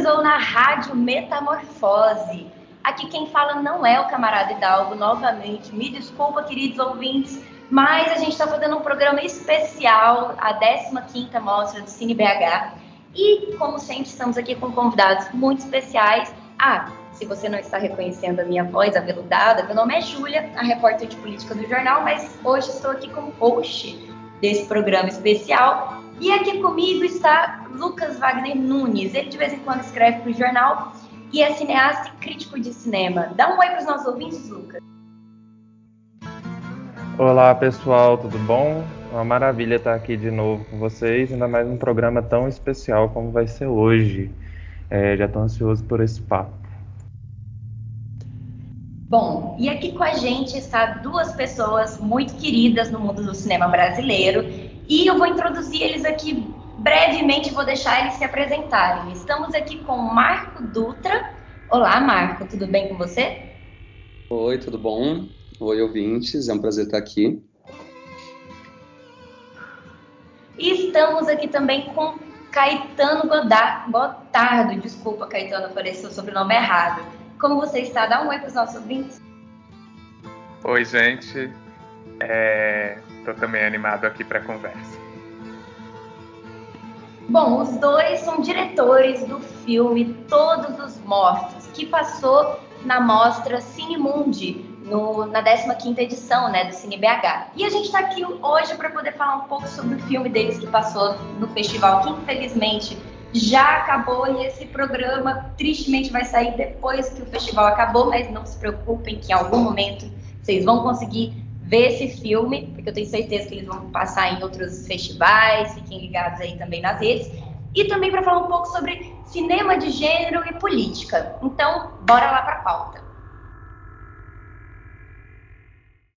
Sintonizou na Rádio Metamorfose. Aqui quem fala não é o camarada Hidalgo, novamente. Me desculpa, queridos ouvintes, mas a gente está fazendo um programa especial, a 15ª Mostra do Cine BH. E, como sempre, estamos aqui com convidados muito especiais. Ah, se você não está reconhecendo a minha voz aveludada, meu nome é Júlia, a repórter de política do jornal, mas hoje estou aqui como host desse programa especial. E aqui comigo está Lucas Wagner Nunes. Ele de vez em quando escreve para o jornal e é cineasta e crítico de cinema. Dá um oi para os nossos ouvintes, Lucas. Olá pessoal, tudo bom? Uma maravilha estar aqui de novo com vocês, ainda mais um programa tão especial como vai ser hoje. É, já estou ansioso por esse papo. Bom, e aqui com a gente está duas pessoas muito queridas no mundo do cinema brasileiro e eu vou introduzir eles aqui brevemente, vou deixar eles se apresentarem. Estamos aqui com Marco Dutra. Olá, Marco, tudo bem com você? Oi, tudo bom? Oi, ouvintes, é um prazer estar aqui. E estamos aqui também com Caetano Godard, Gotardo, desculpa, Caetano, eu falei seu sobrenome errado. Como você está? Dá um oi para os nossos ouvintes. Oi, gente. Estou também animado aqui para a conversa. Bom, os dois são diretores do filme Todos os Mortos, que passou na mostra Cinemundi, no, na 15ª edição né, do Cine BH. E a gente está aqui hoje para poder falar um pouco sobre o filme deles que passou no festival, que infelizmente já acabou e esse programa tristemente vai sair depois que o festival acabou, mas não se preocupem que em algum momento vocês vão conseguir ver esse filme, porque eu tenho certeza que eles vão passar em outros festivais, fiquem ligados aí também nas redes. E também para falar um pouco sobre cinema de gênero e política. Então, bora lá para a pauta.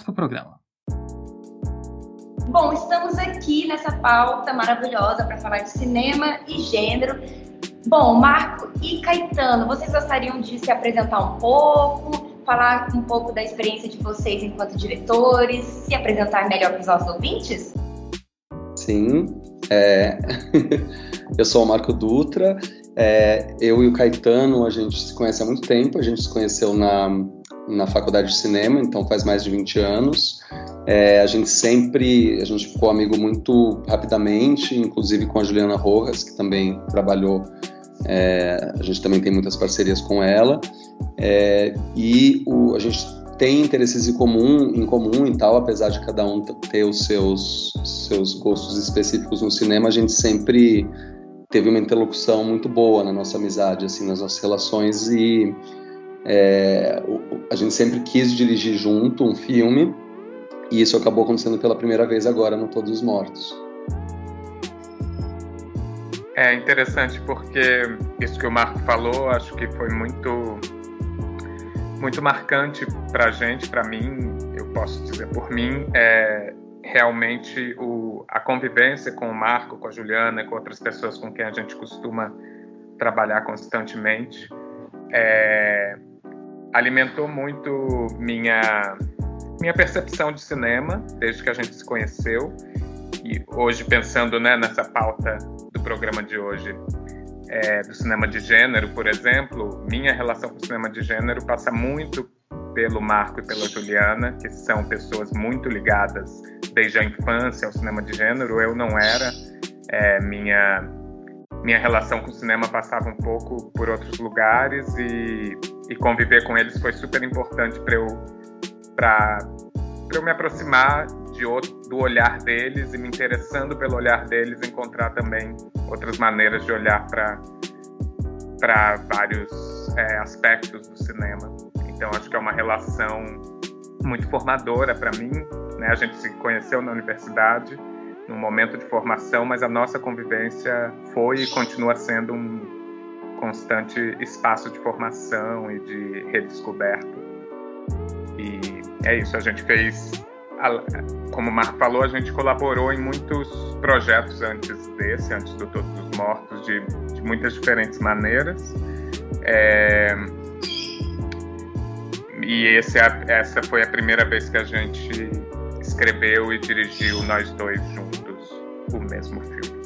para o programa. Bom, estamos aqui nessa pauta maravilhosa para falar de cinema e gênero. Bom, Marco e Caetano, vocês gostariam de se apresentar um pouco, falar um pouco da experiência de vocês enquanto diretores, se apresentar melhor para os nossos ouvintes? Sim, é... eu sou o Marco Dutra, é... eu e o Caetano, a gente se conhece há muito tempo, a gente se conheceu na, na faculdade de cinema, então faz mais de 20 anos. É, a gente sempre, a gente ficou amigo muito rapidamente, inclusive com a Juliana Rojas, que também trabalhou, é, a gente também tem muitas parcerias com ela, é, e o, a gente tem interesses em comum, em comum e tal, apesar de cada um ter os seus, seus gostos específicos no cinema, a gente sempre teve uma interlocução muito boa na nossa amizade, assim, nas nossas relações e é, a gente sempre quis dirigir junto um filme e isso acabou acontecendo pela primeira vez agora no Todos os Mortos. É interessante porque isso que o Marco falou, acho que foi muito muito marcante para gente, para mim, eu posso dizer por mim, é realmente o, a convivência com o Marco, com a Juliana, com outras pessoas com quem a gente costuma trabalhar constantemente. É, alimentou muito minha minha percepção de cinema desde que a gente se conheceu e hoje pensando né, nessa pauta do programa de hoje é, do cinema de gênero, por exemplo, minha relação com o cinema de gênero passa muito pelo Marco e pela Juliana, que são pessoas muito ligadas desde a infância ao cinema de gênero. Eu não era. É, minha minha relação com o cinema passava um pouco por outros lugares e, e conviver com eles foi super importante para eu para eu me aproximar de outro, do olhar deles e me interessando pelo olhar deles encontrar também outras maneiras de olhar para para vários é, aspectos do cinema. Então acho que é uma relação muito formadora para mim né? A gente se conheceu na universidade num momento de formação mas a nossa convivência foi e continua sendo um constante espaço de formação e de redescoberta e é isso, a gente fez, como o Marco falou, a gente colaborou em muitos projetos antes desse, antes do Todos os Mortos, de, de muitas diferentes maneiras. É, e esse, é essa foi a primeira vez que a gente escreveu e dirigiu nós dois juntos o mesmo filme.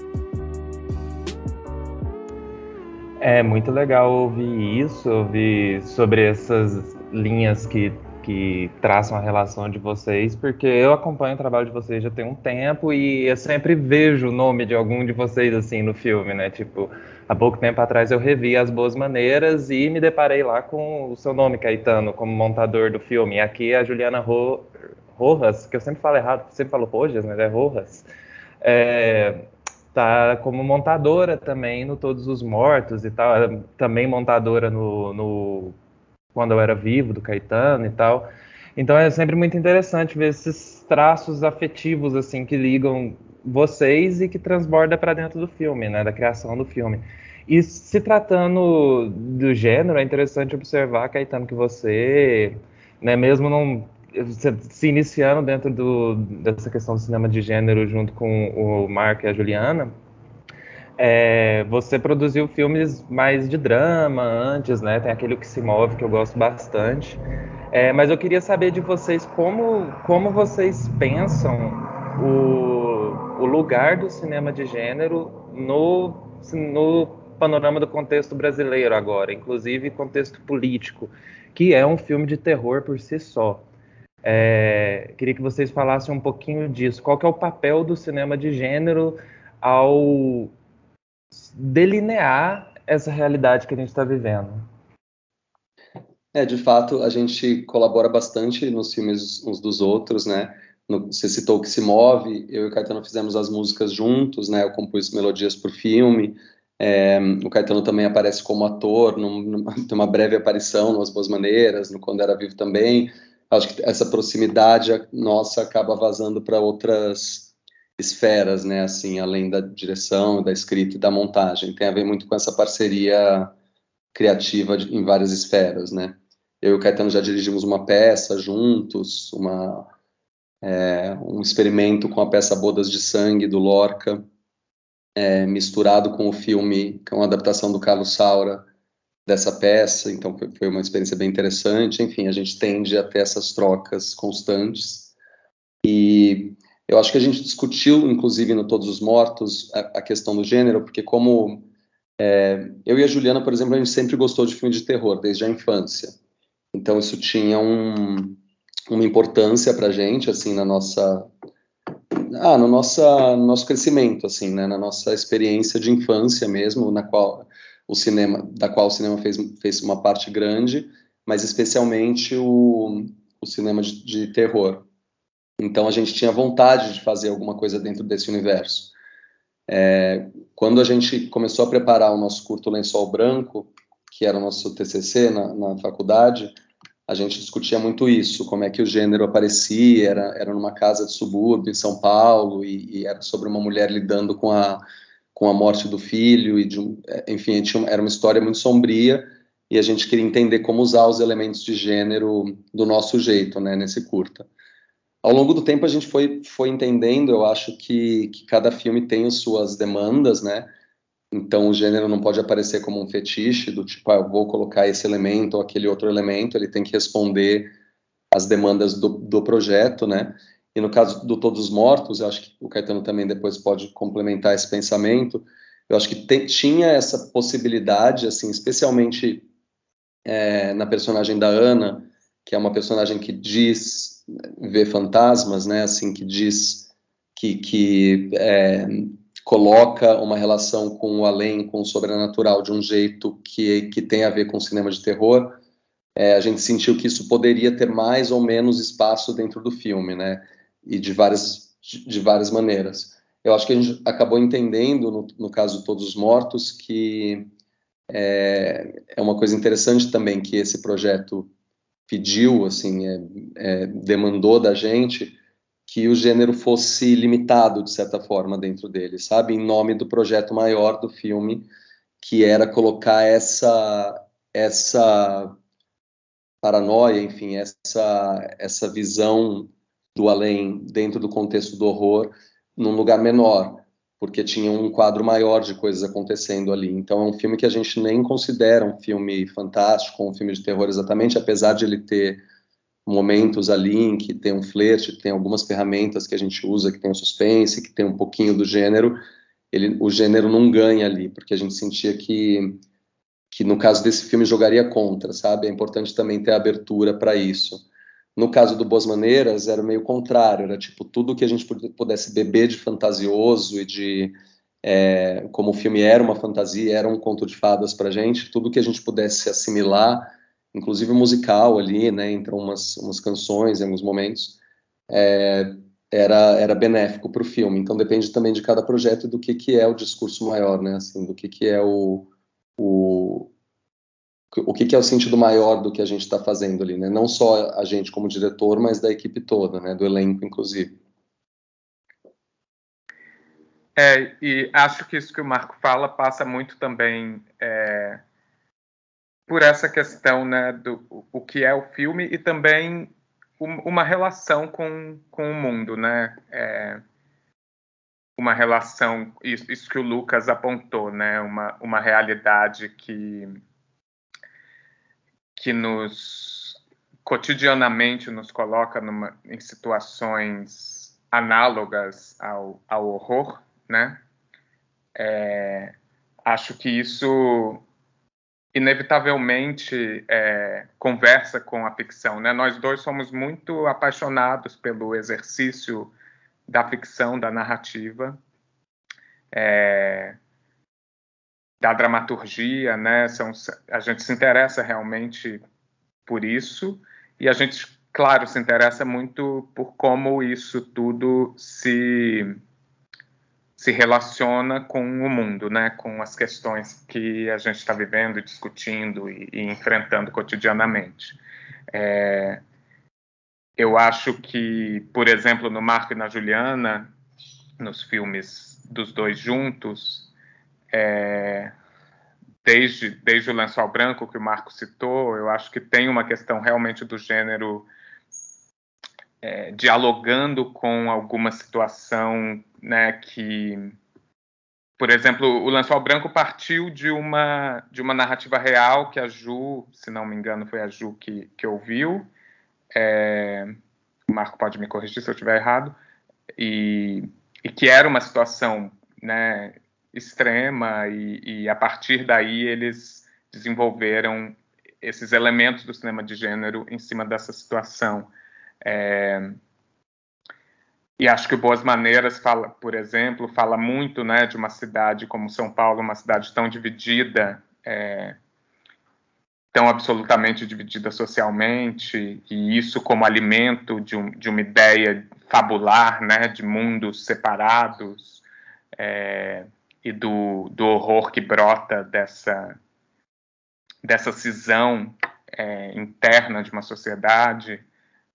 É muito legal ouvir isso, ouvir sobre essas linhas que que traçam a relação de vocês, porque eu acompanho o trabalho de vocês já tem um tempo e eu sempre vejo o nome de algum de vocês assim no filme, né? Tipo, há pouco tempo atrás eu revi As Boas Maneiras e me deparei lá com o seu nome, Caetano, como montador do filme. E aqui a Juliana Ro... Rojas, que eu sempre falo errado, sempre falo Rojas, mas é Rojas, é, tá como montadora também no Todos os Mortos e tal, também montadora no, no quando eu era vivo, do Caetano e tal. Então é sempre muito interessante ver esses traços afetivos assim que ligam vocês e que transborda para dentro do filme, né, da criação do filme. E se tratando do gênero, é interessante observar, Caetano, que você, né, mesmo não se iniciando dentro do, dessa questão do cinema de gênero junto com o Mark e a Juliana, é, você produziu filmes mais de drama antes, né? Tem aquele que se move que eu gosto bastante. É, mas eu queria saber de vocês como, como vocês pensam o, o lugar do cinema de gênero no, no panorama do contexto brasileiro agora, inclusive contexto político, que é um filme de terror por si só. É, queria que vocês falassem um pouquinho disso. Qual é o papel do cinema de gênero ao delinear essa realidade que a gente está vivendo. É, de fato, a gente colabora bastante nos filmes uns dos outros, né? No, você citou que se move, eu e o Caetano fizemos as músicas juntos, né? Eu compus melodias para o filme. É, o Caetano também aparece como ator, num, numa, tem uma breve aparição no As Boas Maneiras, no Quando Era Vivo também. Acho que essa proximidade nossa acaba vazando para outras esferas, né, assim, além da direção, da escrita e da montagem. Tem a ver muito com essa parceria criativa de, em várias esferas, né. Eu e o Caetano já dirigimos uma peça juntos, uma, é, um experimento com a peça Bodas de Sangue, do Lorca, é, misturado com o filme, que é uma adaptação do Carlos Saura, dessa peça, então foi uma experiência bem interessante. Enfim, a gente tende a ter essas trocas constantes. E eu acho que a gente discutiu, inclusive, no Todos os Mortos, a, a questão do gênero, porque como é, eu e a Juliana, por exemplo, a gente sempre gostou de filme de terror, desde a infância. Então isso tinha um, uma importância para a gente, assim, na nossa... Ah, no, nossa, no nosso crescimento, assim, né, na nossa experiência de infância mesmo, na qual o cinema, da qual o cinema fez, fez uma parte grande, mas especialmente o, o cinema de, de terror. Então a gente tinha vontade de fazer alguma coisa dentro desse universo. É, quando a gente começou a preparar o nosso curto Lençol Branco, que era o nosso TCC na, na faculdade, a gente discutia muito isso, como é que o gênero aparecia, era, era numa casa de subúrbio em São Paulo, e, e era sobre uma mulher lidando com a, com a morte do filho, e de um, enfim, tinha, era uma história muito sombria, e a gente queria entender como usar os elementos de gênero do nosso jeito, né, nesse curta ao longo do tempo a gente foi, foi entendendo, eu acho que, que cada filme tem as suas demandas, né? Então o gênero não pode aparecer como um fetiche do tipo, ah, eu vou colocar esse elemento ou aquele outro elemento, ele tem que responder às demandas do, do projeto, né? E no caso do Todos os Mortos, eu acho que o Caetano também depois pode complementar esse pensamento, Eu acho que te, tinha essa possibilidade, assim, especialmente é, na personagem da Ana, que é uma personagem que diz ver fantasmas, né? Assim, que diz que, que é, coloca uma relação com o além, com o sobrenatural, de um jeito que, que tem a ver com o cinema de terror. É, a gente sentiu que isso poderia ter mais ou menos espaço dentro do filme, né? E de várias, de várias maneiras. Eu acho que a gente acabou entendendo, no, no caso Todos os Mortos, que é, é, uma coisa interessante também que esse projeto pediu, assim, é, é, demandou da gente que o gênero fosse limitado de certa forma dentro dele, sabe, em nome do projeto maior do filme, que era colocar essa essa paranoia, enfim, essa essa visão do além dentro do contexto do horror num lugar menor, porque tinha um quadro maior de coisas acontecendo ali. Então é um filme que a gente nem considera um filme fantástico, um filme de terror exatamente, apesar de ele ter momentos ali em que tem um flerte, tem algumas ferramentas que a gente usa, que tem o suspense, que tem um pouquinho do gênero, ele, o gênero não ganha ali, porque a gente sentia que, que no caso desse filme jogaria contra, sabe? É importante também ter abertura para isso. No caso do Boas Maneiras, era meio contrário, era tipo tudo que a gente pudesse beber de fantasioso e de. É, como o filme era uma fantasia, era um conto de fadas para gente, tudo que a gente pudesse assimilar, inclusive musical ali, né, entre umas, umas canções em alguns momentos, é, era, era benéfico para o filme. Então depende também de cada projeto e do que, que é o discurso maior, né, assim, do que, que é o, o, o que, que, é o sentido maior do que a gente está fazendo ali, né? Não só a gente como diretor, mas da equipe toda, né? Do elenco, inclusive. É, e acho que isso que o Marco fala passa muito também é, por essa questão, né, do o que é o filme e também uma relação com, com o mundo, né? É, uma relação, isso, isso que o Lucas apontou, né? Uma, uma realidade que que nos cotidianamente nos coloca numa, em situações análogas ao, ao horror, né? É, acho que isso inevitavelmente é, conversa com a ficção, né? Nós dois somos muito apaixonados pelo exercício da ficção, da narrativa. É, da dramaturgia, né? São, a gente se interessa realmente por isso e a gente, claro, se interessa muito por como isso tudo se se relaciona com o mundo, né? Com as questões que a gente está vivendo, discutindo e, e, enfrentando cotidianamente. É, eu acho que, por exemplo, no Marco e na Juliana, nos filmes dos dois juntos, é, desde, desde o lençol branco que o Marco citou, eu acho que tem uma questão realmente do gênero é, dialogando com alguma situação né, que, por exemplo, o lençol branco partiu de uma de uma narrativa real que a Ju, se não me engano, foi a Ju que, que ouviu. É, o Marco pode me corrigir se eu estiver errado. E, e que era uma situação né, extrema e, e, a partir daí eles desenvolveram esses elementos do cinema de gênero em cima dessa situação. É, e acho que Boas Maneiras fala, por exemplo, fala muito, né, de uma cidade como São Paulo, uma cidade tão dividida, é, tão absolutamente dividida socialmente, e isso como alimento de, um, de uma ideia fabular, né, de mundos separados. É, e do, do horror que brota dessa, dessa cisão é, interna de uma sociedade.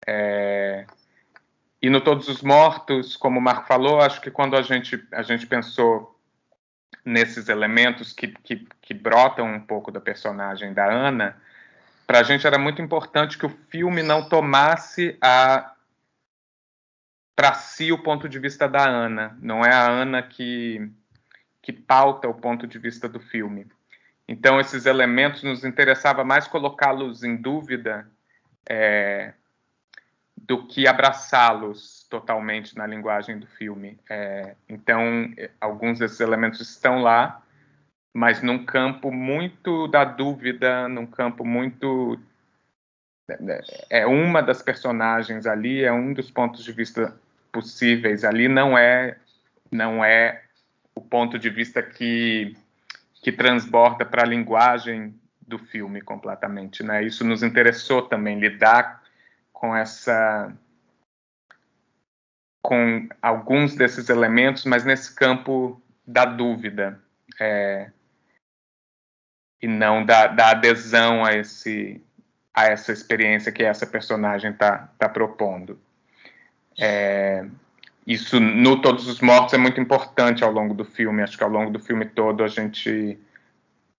É, e no Todos os Mortos, como o Marco falou, acho que quando a gente, a gente pensou nesses elementos que, que, que brotam um pouco da personagem da Ana, para a gente era muito importante que o filme não tomasse a para si o ponto de vista da Ana. Não é a Ana que que pauta o ponto de vista do filme. Então, esses elementos nos interessava mais colocá-los em dúvida é, do que abraçá-los totalmente na linguagem do filme. É, então, alguns desses elementos estão lá, mas num campo muito da dúvida, num campo muito é uma das personagens ali, é um dos pontos de vista possíveis ali, não é não é ponto de vista que que transborda para a linguagem do filme completamente, né? Isso nos interessou também lidar com essa com alguns desses elementos, mas nesse campo da dúvida é, e não da, da, adesão a esse a essa experiência que essa personagem está tá propondo. É, isso no Todos os Mortos é muito importante ao longo do filme. Acho que ao longo do filme todo a gente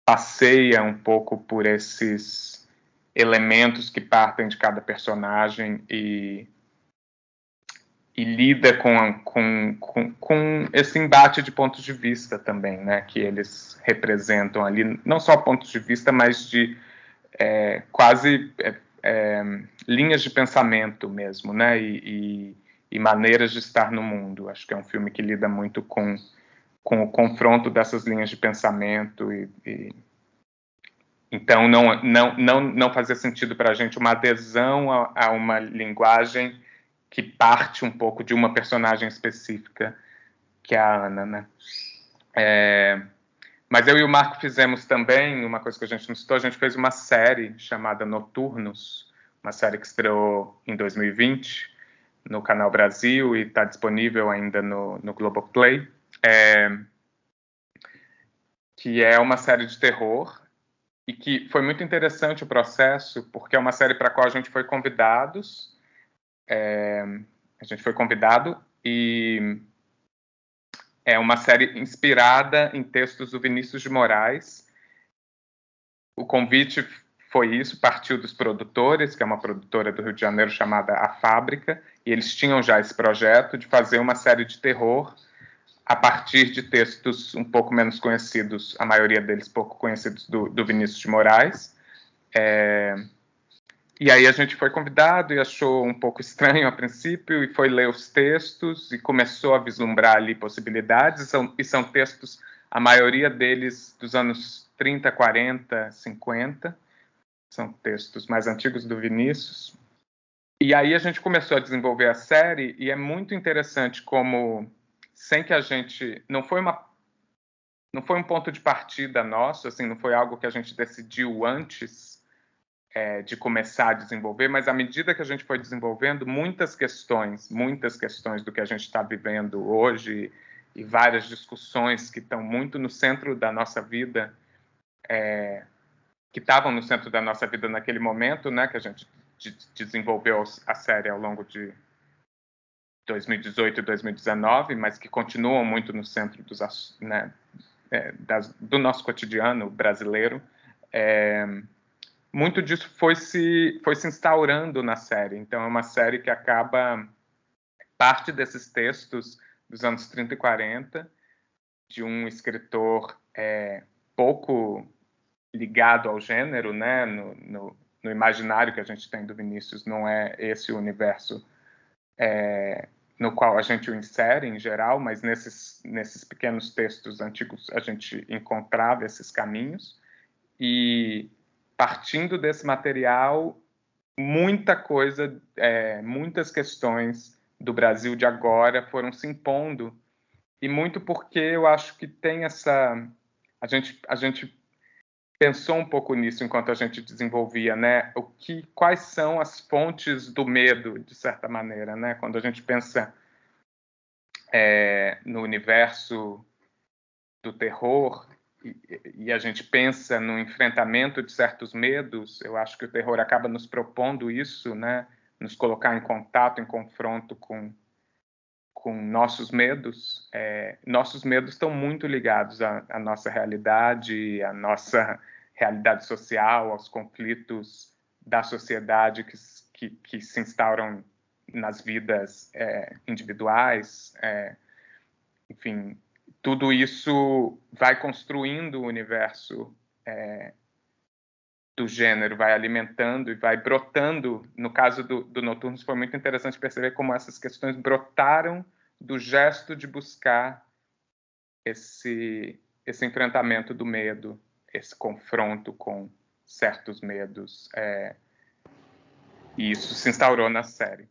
passeia um pouco por esses elementos que partem de cada personagem e, e lida com, com, com, com, esse embate de pontos de vista também, né, que eles representam ali, não só pontos de vista, mas de é, quase é, é, linhas de pensamento mesmo, né, e, e, e maneiras de estar no mundo. Acho que é um filme que lida muito com com o confronto dessas linhas de pensamento e, e então não não não não fazia sentido para a gente uma adesão a, a, uma linguagem que parte um pouco de uma personagem específica que é a Ana, né? É, mas eu e o Marco fizemos também uma coisa que a gente não citou, a gente fez uma série chamada Noturnos, uma série que estreou em 2020 no Canal Brasil e está disponível ainda no, no Globoplay é, que é uma série de terror e que foi muito interessante o processo, porque é uma série para a qual a gente foi convidados, é, a gente foi convidado e é uma série inspirada em textos do Vinícius de Moraes. O convite foi isso, partiu dos produtores, que é uma produtora do Rio de Janeiro chamada A Fábrica, e eles tinham já esse projeto de fazer uma série de terror a partir de textos um pouco menos conhecidos, a maioria deles pouco conhecidos, do, do Vinícius de Moraes. É, e aí a gente foi convidado e achou um pouco estranho a princípio, e foi ler os textos e começou a vislumbrar ali possibilidades, são, e são textos, a maioria deles dos anos 30, 40, 50, são textos mais antigos do Vinícius. E aí a gente começou a desenvolver a série, e é muito interessante como sem que a gente não foi uma não foi um ponto de partida nosso, assim, não foi algo que a gente decidiu antes é, de começar a desenvolver, mas à medida que a gente foi desenvolvendo, muitas questões, muitas questões do que a gente está vivendo hoje e várias discussões que estão muito no centro da nossa vida, é, que estavam no centro da nossa vida naquele momento, né, que a gente de, desenvolveu a série ao longo de 2018 e 2019, mas que continuam muito no centro dos, né, é, das, do nosso cotidiano brasileiro. É, muito disso foi se, foi se instaurando na série. Então, é uma série que acaba. Parte desses textos dos anos 30 e 40, de um escritor é, pouco ligado ao gênero, né? No, no, no, imaginário que a gente tem do Vinícius, não é esse o universo é, no qual a gente o insere em geral, mas nesses, nesses pequenos textos antigos a gente encontrava esses caminhos. E partindo desse material, muita coisa, é, muitas questões do Brasil de agora foram se impondo. E muito porque eu acho que tem essa. A gente, a gente pensou um pouco nisso enquanto a gente desenvolvia, né? O que, quais são as fontes do medo, de certa maneira, né? Quando a gente pensa é, no universo do terror e, e, a gente pensa no enfrentamento de certos medos, eu acho que o terror acaba nos propondo isso, né? Nos colocar em contato, em confronto com com nossos medos. É, nossos medos estão muito ligados à, à nossa realidade, à nossa realidade social, aos conflitos da sociedade que, que, que se instauram nas vidas é, individuais, é, enfim, tudo isso vai construindo o universo é, do gênero, vai alimentando e vai brotando. No caso do, do Noturnos, foi muito interessante perceber como essas questões brotaram do gesto de buscar esse esse enfrentamento do medo, esse confronto com certos medos. É, e isso se instaurou na série.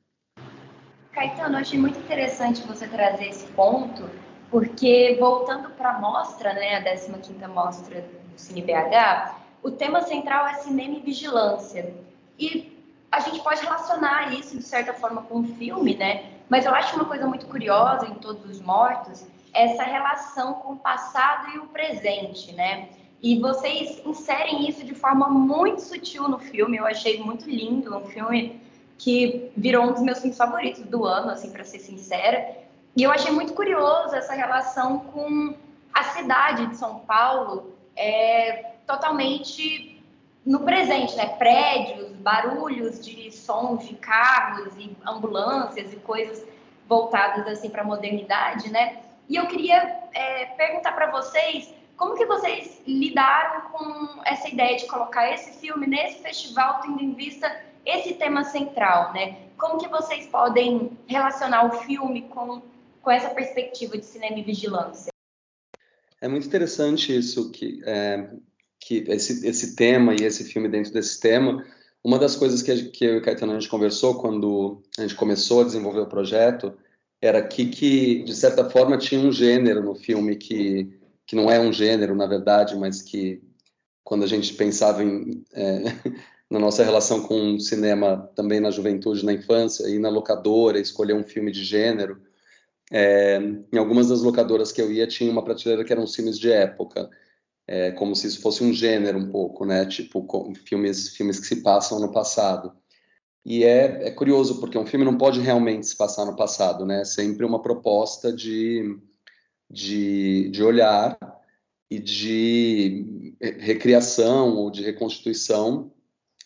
Caetano, eu achei muito interessante você trazer esse ponto, porque voltando para a mostra, né, a 15ª mostra do CineBH, o tema central é cinema e vigilância. E a gente pode relacionar isso, de certa forma, com o filme, né? Mas eu acho uma coisa muito curiosa em Todos os Mortos, essa relação com o passado e o presente, né? E vocês inserem isso de forma muito sutil no filme. Eu achei muito lindo, um filme que virou um dos meus filmes favoritos do ano, assim, para ser sincera. E eu achei muito curioso essa relação com a cidade de São Paulo, é, totalmente no presente, né? Prédios, barulhos de sons de carros e ambulâncias e coisas voltadas assim para a modernidade, né? E eu queria é, perguntar para vocês como que vocês lidaram com essa ideia de colocar esse filme nesse festival, tendo em vista esse tema central, né? Como que vocês podem relacionar o filme com, com essa perspectiva de cinema e vigilância? É muito interessante isso, que, é, que esse, esse tema e esse filme dentro desse tema. Uma das coisas que, que eu e o Caetano a gente conversou quando a gente começou a desenvolver o projeto era que, que de certa forma, tinha um gênero no filme que que não é um gênero, na verdade, mas que quando a gente pensava em, é, na nossa relação com o cinema também na juventude, na infância, e na locadora, escolher um filme de gênero, é, em algumas das locadoras que eu ia tinha uma prateleira que eram filmes de época, é, como se isso fosse um gênero um pouco, né? Tipo filmes, filmes que se passam no passado. E é, é curioso porque um filme não pode realmente se passar no passado, né? É sempre uma proposta de de, de olhar e de recriação ou de reconstituição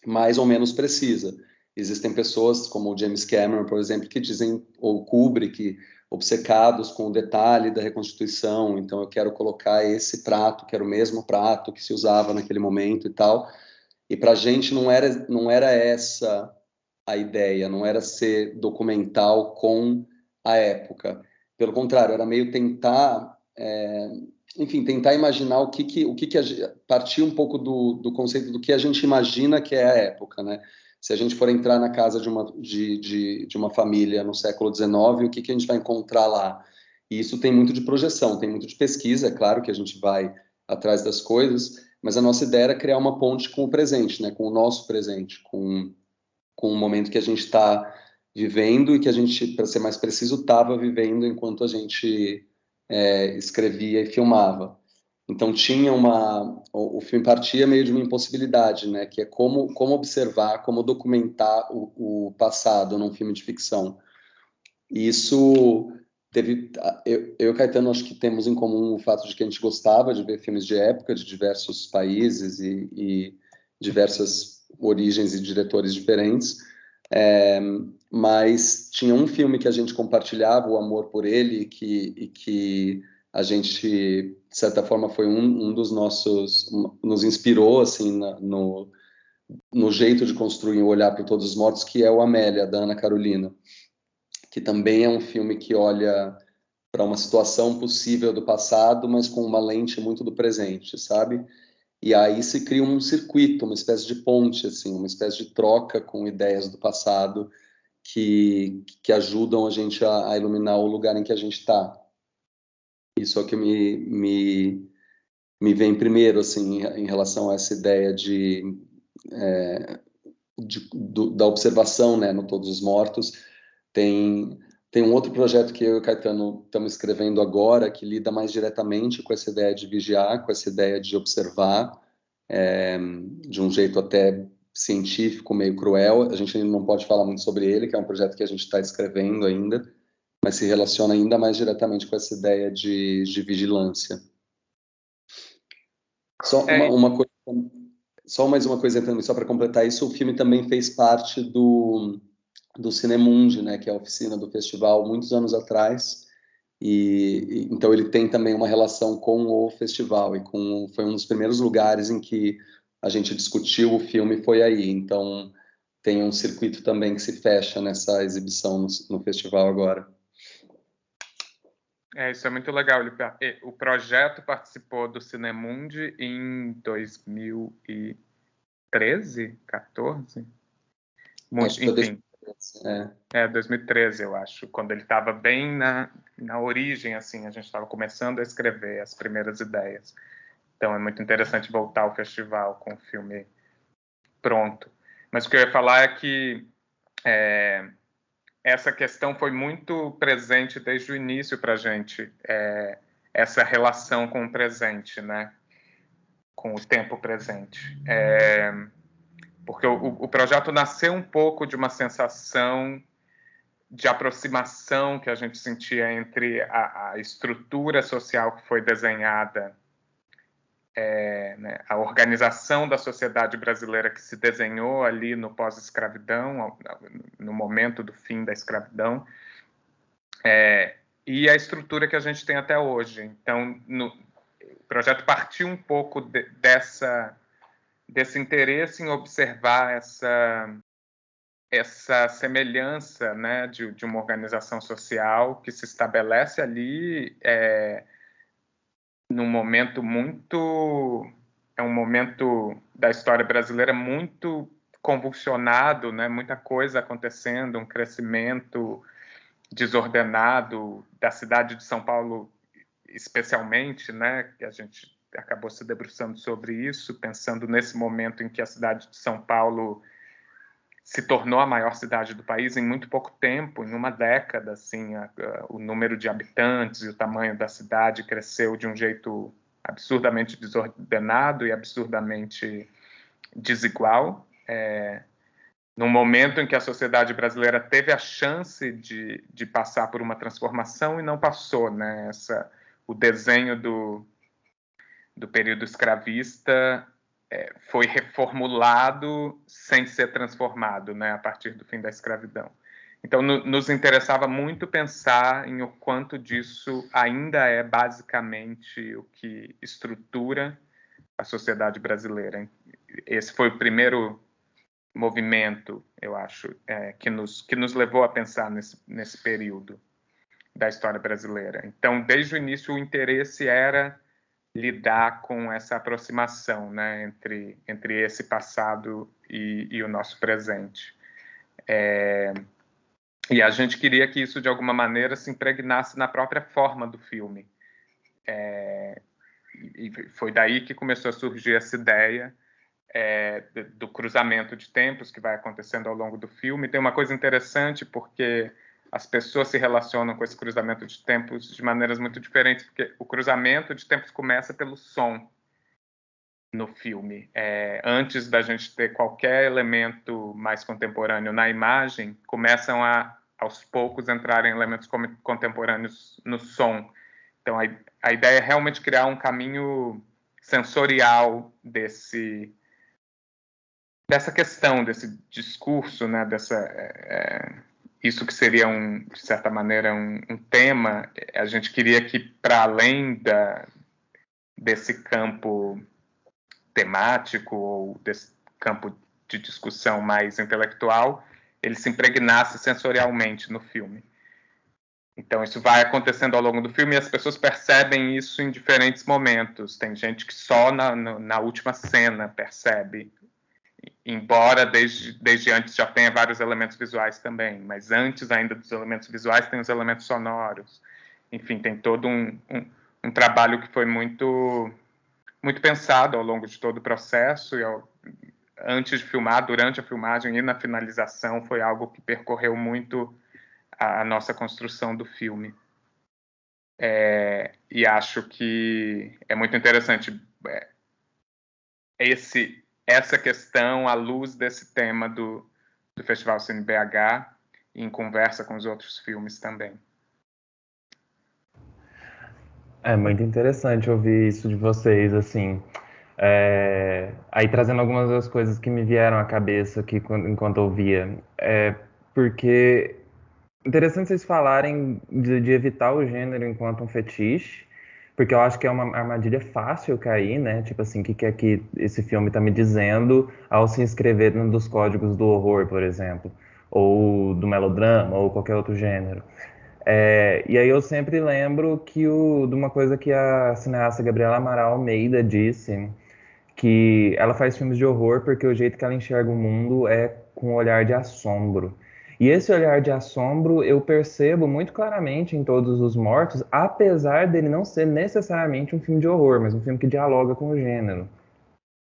mais ou menos precisa. Existem pessoas como o James Cameron, por exemplo, que dizem, ou Kubrick, obcecados com o detalhe da reconstituição, então eu quero colocar esse prato, que era o mesmo prato que se usava naquele momento e tal. E para a gente não era, não era essa a ideia, não era ser documental com a época. Pelo contrário, era meio tentar, é, enfim, tentar imaginar o que que, o que, que a, partir um pouco do, do conceito do que a gente imagina que é a época, né? Se a gente for entrar na casa de uma, de, de, de uma família no século XIX, o que, que a gente vai encontrar lá? E isso tem muito de projeção, tem muito de pesquisa, é claro que a gente vai atrás das coisas, mas a nossa ideia era criar uma ponte com o presente, né, com o nosso presente, com, com o momento que a gente está vivendo e que a gente, para ser mais preciso, estava vivendo enquanto a gente é, escrevia e filmava. Então tinha uma, o, o, filme partia meio de uma impossibilidade, né? Que é como como observar, como documentar o, o passado num filme de ficção. E isso teve, eu, eu e Caetano acho que temos em comum o fato de que a gente gostava de ver filmes de época de diversos países e, e diversas origens e diretores diferentes. É, mas tinha um filme que a gente compartilhava o amor por ele e que, e que a gente, de certa forma, foi um, um dos nossos, nos inspirou, assim, na, no, no jeito de construir o Olhar para Todos os Mortos, que é o Amélia, da Ana Carolina, que também é um filme que olha para uma situação possível do passado, mas com uma lente muito do presente, sabe? E aí se cria um circuito, uma espécie de ponte, assim, uma espécie de troca com ideias do passado que, que ajudam a gente a, a iluminar o lugar em que a gente está. Isso é o que me, me, me vem primeiro, assim, em relação a essa ideia de, é, de do, da observação, né, no Todos os Mortos. Tem tem um outro projeto que eu e o Caetano estamos escrevendo agora, que lida mais diretamente com essa ideia de vigiar, com essa ideia de observar, é, de um jeito até científico, meio cruel. A gente ainda não pode falar muito sobre ele, que é um projeto que a gente está escrevendo ainda, mas se relaciona ainda mais diretamente com essa ideia de, de vigilância. Só é. uma, uma coisa, só mais uma coisa só para completar isso, o filme também fez parte do do Cinemundi, né, que é a oficina do festival, muitos anos atrás. E, e, então ele tem também uma relação com o festival e com foi um dos primeiros lugares em que a gente discutiu o filme foi aí. Então tem um circuito também que se fecha nessa exibição no, no festival agora. É, isso é muito legal. O projeto participou do Cinemundi em 2013, 14? Muito, enfim. É. é, 2013, eu acho, quando ele estava bem na, na origem, assim, a gente estava começando a escrever as primeiras ideias. Então é muito interessante voltar ao festival com o filme pronto. Mas o que eu ia falar é que é, essa questão foi muito presente desde o início para a gente, é, essa relação com o presente, né? com o tempo presente. É, porque o, o, projeto nasceu um pouco de uma sensação de aproximação que a gente sentia entre a, a estrutura social que foi desenhada é, né, a organização da sociedade brasileira que se desenhou ali no pós-escravidão, no momento do fim da escravidão, é, e a estrutura que a gente tem até hoje. Então, no, o projeto partiu um pouco de, dessa desse interesse em observar essa essa semelhança né, de, de uma organização social que se estabelece ali é, num momento muito é um momento da história brasileira muito convulsionado, né? Muita coisa acontecendo, um crescimento desordenado da cidade de São Paulo, especialmente, né? Que a gente acabou se debruçando sobre isso, pensando nesse momento em que a cidade de São Paulo se tornou a maior cidade do país em muito pouco tempo, em uma década, assim, a, a, o número de habitantes e o tamanho da cidade cresceu de um jeito absurdamente desordenado e absurdamente desigual. É, num momento em que a sociedade brasileira teve a chance de, de passar por uma transformação e não passou, né? Essa, o desenho do, do período escravista é, foi reformulado sem ser transformado, né, a partir do fim da escravidão. Então, no, nos interessava muito pensar em o quanto disso ainda é basicamente o que estrutura a sociedade brasileira. Esse foi o primeiro movimento, eu acho, é, que, nos, que nos levou a pensar nesse, nesse período da história brasileira. Então, desde o início, o interesse era lidar com essa aproximação né, entre, entre esse passado e, e o nosso presente. É, e a gente queria que isso, de alguma maneira, se impregnasse na própria forma do filme. É, e foi daí que começou a surgir essa ideia é, do cruzamento de tempos que vai acontecendo ao longo do filme. Tem uma coisa interessante, porque as pessoas se relacionam com esse cruzamento de tempos de maneiras muito diferentes, porque o cruzamento de tempos começa pelo som no filme. É, antes da gente ter qualquer elemento mais contemporâneo na imagem, começam a, aos poucos, entrarem elementos contemporâneos no som. Então, a, a ideia é realmente criar um caminho sensorial desse dessa questão, desse discurso, né, dessa é, isso que seria um, de certa maneira um, um tema, a gente queria que para além da, desse campo temático ou desse campo de discussão mais intelectual, ele se impregnasse sensorialmente no filme. Então isso vai acontecendo ao longo do filme e as pessoas percebem isso em diferentes momentos. Tem gente que só na, na última cena percebe embora desde, desde antes já tenha vários elementos visuais também, mas antes ainda dos elementos visuais tem os elementos sonoros. Enfim, tem todo um, um, um trabalho que foi muito, muito pensado ao longo de todo o processo, e ao, antes de filmar, durante a filmagem e na finalização, foi algo que percorreu muito a, a nossa construção do filme. É, e acho que é muito interessante é, esse essa questão à luz desse tema do, do Festival Cine BH em conversa com os outros filmes também. É muito interessante ouvir isso de vocês, assim. É, aí trazendo algumas das coisas que me vieram à cabeça aqui enquanto ouvia. É, porque interessante vocês falarem de, de evitar o gênero enquanto um fetiche, porque eu acho que é uma armadilha fácil cair, né? Tipo assim, o que, que é que esse filme está me dizendo ao se inscrever num dos códigos do horror, por exemplo, ou do melodrama, ou qualquer outro gênero. É, e aí eu sempre lembro que o, de uma coisa que a cineasta Gabriela Amaral Almeida disse, que ela faz filmes de horror porque o jeito que ela enxerga o mundo é com um olhar de assombro. E esse olhar de assombro eu percebo muito claramente em Todos os Mortos, apesar dele não ser necessariamente um filme de horror, mas um filme que dialoga com o gênero,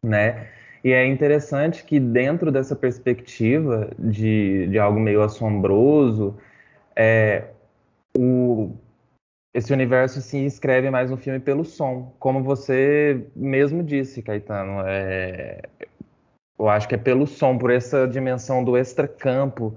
né? E é interessante que dentro dessa perspectiva de, de algo meio assombroso, é, o, esse universo se escreve mais no filme pelo som, como você mesmo disse, Caetano. É, eu acho que é pelo som, por essa dimensão do extracampo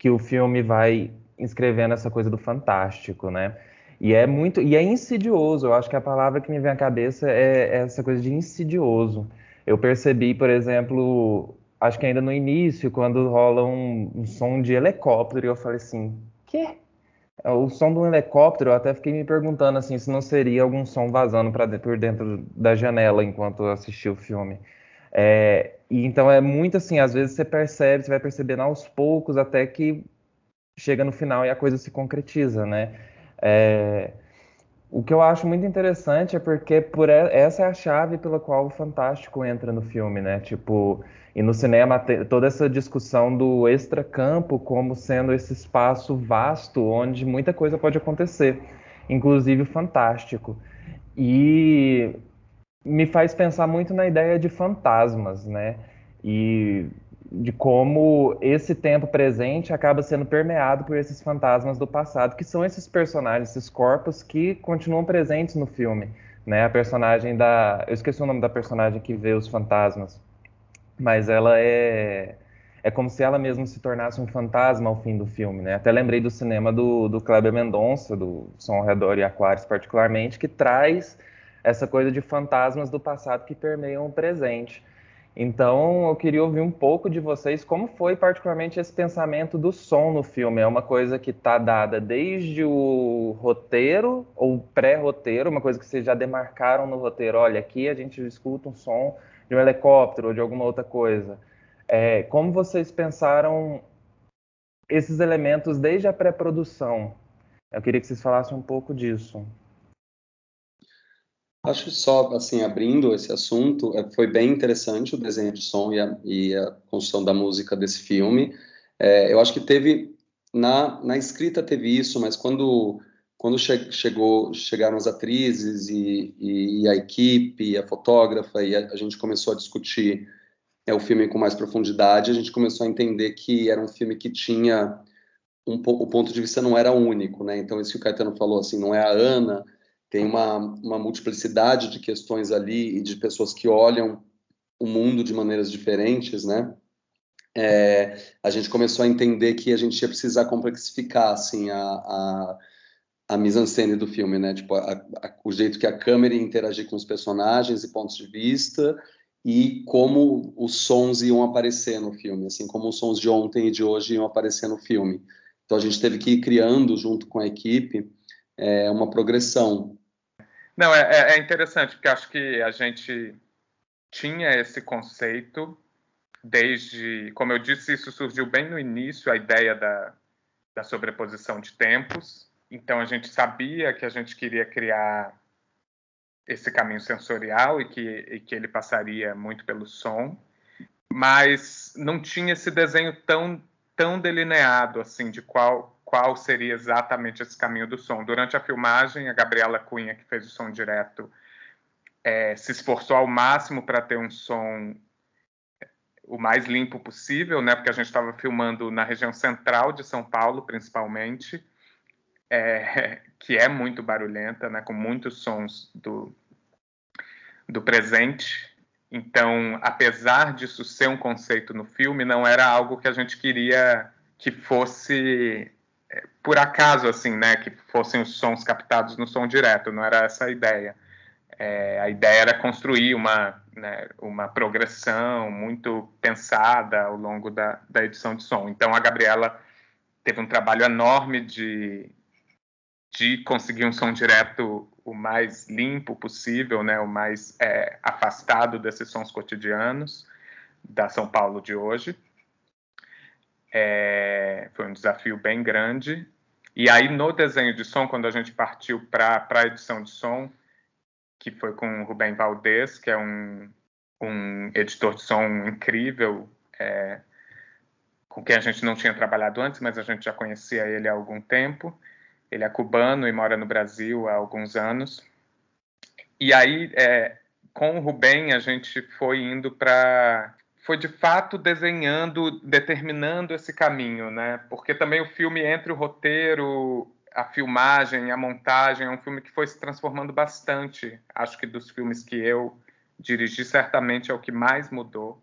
que o filme vai inscrevendo essa coisa do fantástico, né? E é muito, e é insidioso. Eu acho que a palavra que me vem à cabeça é, é essa coisa de insidioso. Eu percebi, por exemplo, acho que ainda no início, quando rola um, um som de helicóptero, eu falei assim, quê? O som de um helicóptero, eu até fiquei me perguntando assim se não seria algum som vazando para por dentro da janela enquanto eu assistia o filme. É, e então é muito assim, às vezes você percebe, você vai percebendo aos poucos até que chega no final e a coisa se concretiza, né? É, o que eu acho muito interessante é porque por essa é a chave pela qual o fantástico entra no filme, né? Tipo, e no cinema toda essa discussão do extracampo como sendo esse espaço vasto onde muita coisa pode acontecer, inclusive o fantástico. E me faz pensar muito na ideia de fantasmas, né? E de como esse tempo presente acaba sendo permeado por esses fantasmas do passado, que são esses personagens, esses corpos que continuam presentes no filme, né? A personagem da, eu esqueci o nome da personagem que vê os fantasmas, mas ela é é como se ela mesma se tornasse um fantasma ao fim do filme, né? Até lembrei do cinema do, do Kleber Mendonça, do Som ao Redor e Aquários particularmente, que traz essa coisa de fantasmas do passado que permeiam o presente. Então, eu queria ouvir um pouco de vocês como foi particularmente esse pensamento do som no filme. É uma coisa que está dada desde o roteiro ou pré-roteiro, uma coisa que vocês já demarcaram no roteiro. Olha, aqui a gente escuta um som de um helicóptero ou de alguma outra coisa. É, como vocês pensaram esses elementos desde a pré-produção? Eu queria que vocês falassem um pouco disso. Acho só, assim, abrindo esse assunto, é, foi bem interessante o desenho de som e a, e a construção da música desse filme. É, eu acho que teve, na, na escrita teve isso, mas quando, quando che, chegou, chegaram as atrizes e, e, e, a equipe, e a fotógrafa, e a, a gente começou a discutir é, o filme com mais profundidade, a gente começou a entender que era um filme que tinha, um, o ponto de vista não era único, né? Então, isso que o Caetano falou, assim, não é a Ana tem uma, uma multiplicidade de questões ali e de pessoas que olham o mundo de maneiras diferentes, né? É, a gente começou a entender que a gente ia precisar complexificar assim a, a, a mise-en-scène do filme, né? Tipo, a, a, o jeito que a câmera ia interagir com os personagens e pontos de vista e como os sons iam aparecer no filme, assim como os sons de ontem e de hoje iam aparecer no filme. Então a gente teve que ir criando junto com a equipe é, uma progressão não, é, é, é interessante, porque acho que a gente tinha esse conceito desde, como eu disse, isso surgiu bem no início, a ideia da, da sobreposição de tempos. Então a gente sabia que a gente queria criar esse caminho sensorial e que, e que ele passaria muito pelo som, mas não tinha esse desenho tão, tão delineado assim de qual qual seria exatamente esse caminho do som. Durante a filmagem, a Gabriela Cunha, que fez o som direto, é, se esforçou ao máximo para ter um som o mais limpo possível, né? Porque a gente estava filmando na região central de São Paulo, principalmente, é, que é muito barulhenta, né? Com muitos sons do, do presente. Então, apesar disso ser um conceito no filme, não era algo que a gente queria que fosse por acaso, assim, né, que fossem os sons captados no som direto, não era essa a ideia. É, a ideia era construir uma, né, uma progressão muito pensada ao longo da, da edição de som. Então, a Gabriela teve um trabalho enorme de, de conseguir um som direto o mais limpo possível, né, o mais é, afastado desses sons cotidianos da São Paulo de hoje. É, foi um desafio bem grande E aí, no desenho de som, quando a gente partiu para a edição de som, que foi com o Rubem Valdez, que é um, um editor de som incrível, é, com quem a gente não tinha trabalhado antes, mas a gente já conhecia ele há algum tempo. Ele é cubano e mora no Brasil há alguns anos. E aí, é, com o Rubem, a gente foi indo para. Foi de fato desenhando, determinando esse caminho, né? Porque também o filme, entre o roteiro, a filmagem, a montagem, é um filme que foi se transformando bastante. Acho que dos filmes que eu dirigi, certamente é o que mais mudou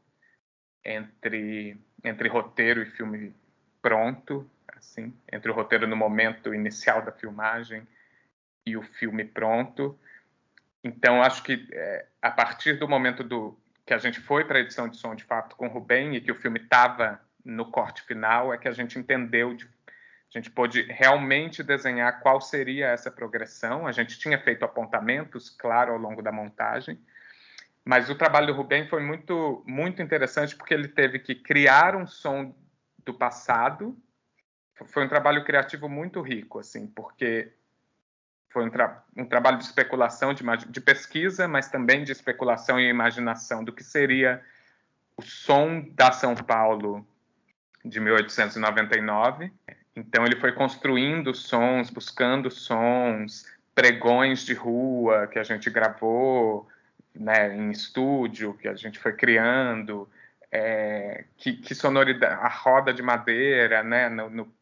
entre, entre roteiro e filme pronto, assim, entre o roteiro no momento inicial da filmagem e o filme pronto. Então, acho que é, a partir do momento do que a gente foi para a edição de som de fato com o Rubem e que o filme estava no corte final, é que a gente entendeu, de, a gente pôde realmente desenhar qual seria essa progressão. A gente tinha feito apontamentos, claro, ao longo da montagem, mas o trabalho do Rubem foi muito, muito interessante porque ele teve que criar um som do passado. Foi um trabalho criativo muito rico, assim, porque foi um, tra um trabalho de especulação, de, de, pesquisa, mas também de especulação e imaginação do que seria o som da São Paulo de 1899. Então ele foi construindo sons, buscando sons, pregões de rua que a gente gravou né, em estúdio, que a gente foi criando, é, que, que, sonoridade, a roda de madeira, né, no, no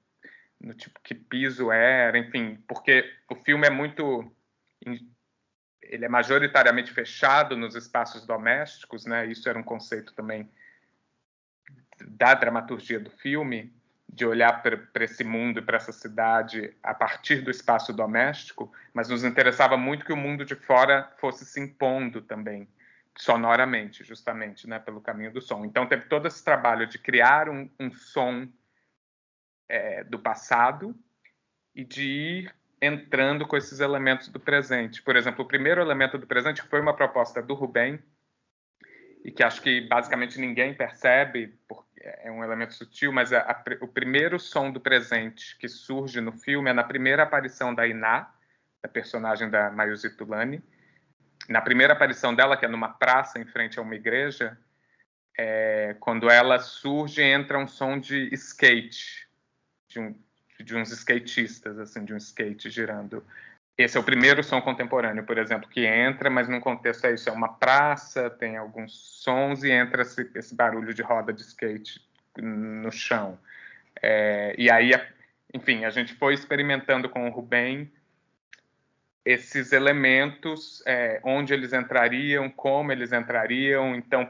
no tipo que piso era, enfim, porque o filme é muito ele é majoritariamente fechado nos espaços domésticos, né? Isso era um conceito também da dramaturgia do filme, de olhar para esse mundo e para essa cidade a partir do espaço doméstico, mas nos interessava muito que o mundo de fora fosse se impondo também, sonoramente, justamente, né, pelo caminho do som. Então teve todo esse trabalho de criar um, um som é, do passado e de ir entrando com esses elementos do presente. Por exemplo, o primeiro elemento do presente foi uma proposta do Rubem, e que acho que basicamente ninguém percebe, porque é um elemento sutil, mas a, a, o primeiro som do presente que surge no filme é na primeira aparição da Iná, da personagem da Mayuzi Tulani. Na primeira aparição dela, que é numa praça em frente a uma igreja, é, quando ela surge, entra um som de skate, de, um, de uns skatistas, assim, de um skate girando. Esse é o primeiro som contemporâneo, por exemplo, que entra, mas num contexto é isso, é uma praça, tem alguns sons e entra esse, esse barulho de roda de skate no chão. É, e aí, enfim, a gente foi experimentando com o Rubem esses elementos, é, onde eles entrariam, como eles entrariam. Então,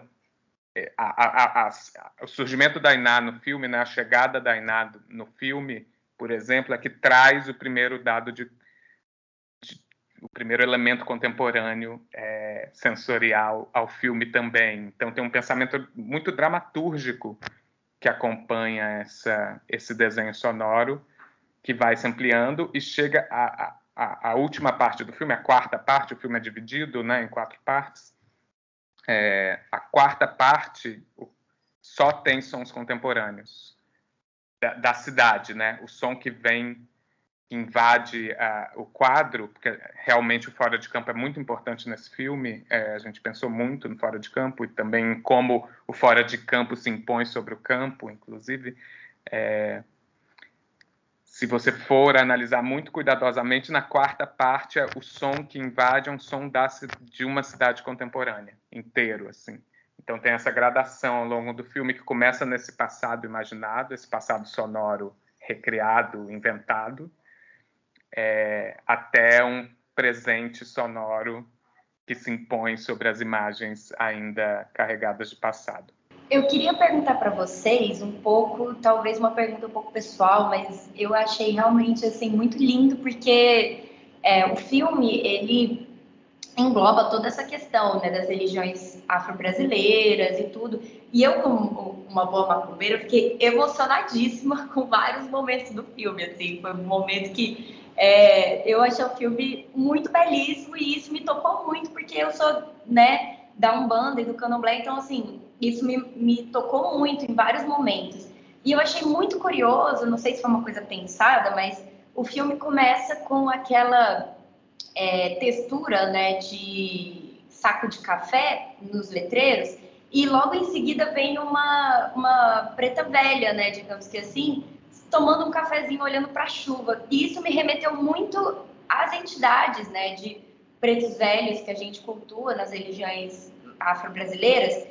a, a, a, o surgimento da Iná no filme, né, a chegada da Iná no filme, por exemplo, é que traz o primeiro dado de, de o primeiro elemento contemporâneo é, sensorial ao filme também. Então tem um pensamento muito dramatúrgico que acompanha essa, esse desenho sonoro que vai se ampliando e chega à a, última parte do filme, a quarta parte. O filme é dividido né, em quatro partes é, a quarta parte só tem sons contemporâneos da, da cidade, né? O som que vem invade uh, o quadro, porque realmente o fora de campo é muito importante nesse filme. É, a gente pensou muito no fora de campo e também em como o fora de campo se impõe sobre o campo, inclusive. É, se você for analisar muito cuidadosamente, na quarta parte, o som que invade é um som da, de uma cidade contemporânea, inteiro, assim. Então tem essa gradação ao longo do filme que começa nesse passado imaginado, esse passado sonoro recriado, inventado, é, até um presente sonoro que se impõe sobre as imagens ainda carregadas de passado. Eu queria perguntar para vocês um pouco, talvez uma pergunta um pouco pessoal, mas eu achei realmente assim muito lindo porque é, o filme ele engloba toda essa questão né, das religiões afro-brasileiras e tudo. E eu, como uma boa macumbeira, fiquei emocionadíssima com vários momentos do filme. Assim, foi um momento que é, eu achei o filme muito belíssimo e isso me tocou muito porque eu sou né, da Umbanda e do Candomblé, então assim isso me, me tocou muito em vários momentos. E eu achei muito curioso, não sei se foi uma coisa pensada, mas o filme começa com aquela é, textura, né, de saco de café nos letreiros, e logo em seguida vem uma, uma preta velha, né, digamos que assim, tomando um cafezinho olhando para a chuva. E isso me remeteu muito às entidades, né, de pretos velhos que a gente cultua nas religiões afro-brasileiras.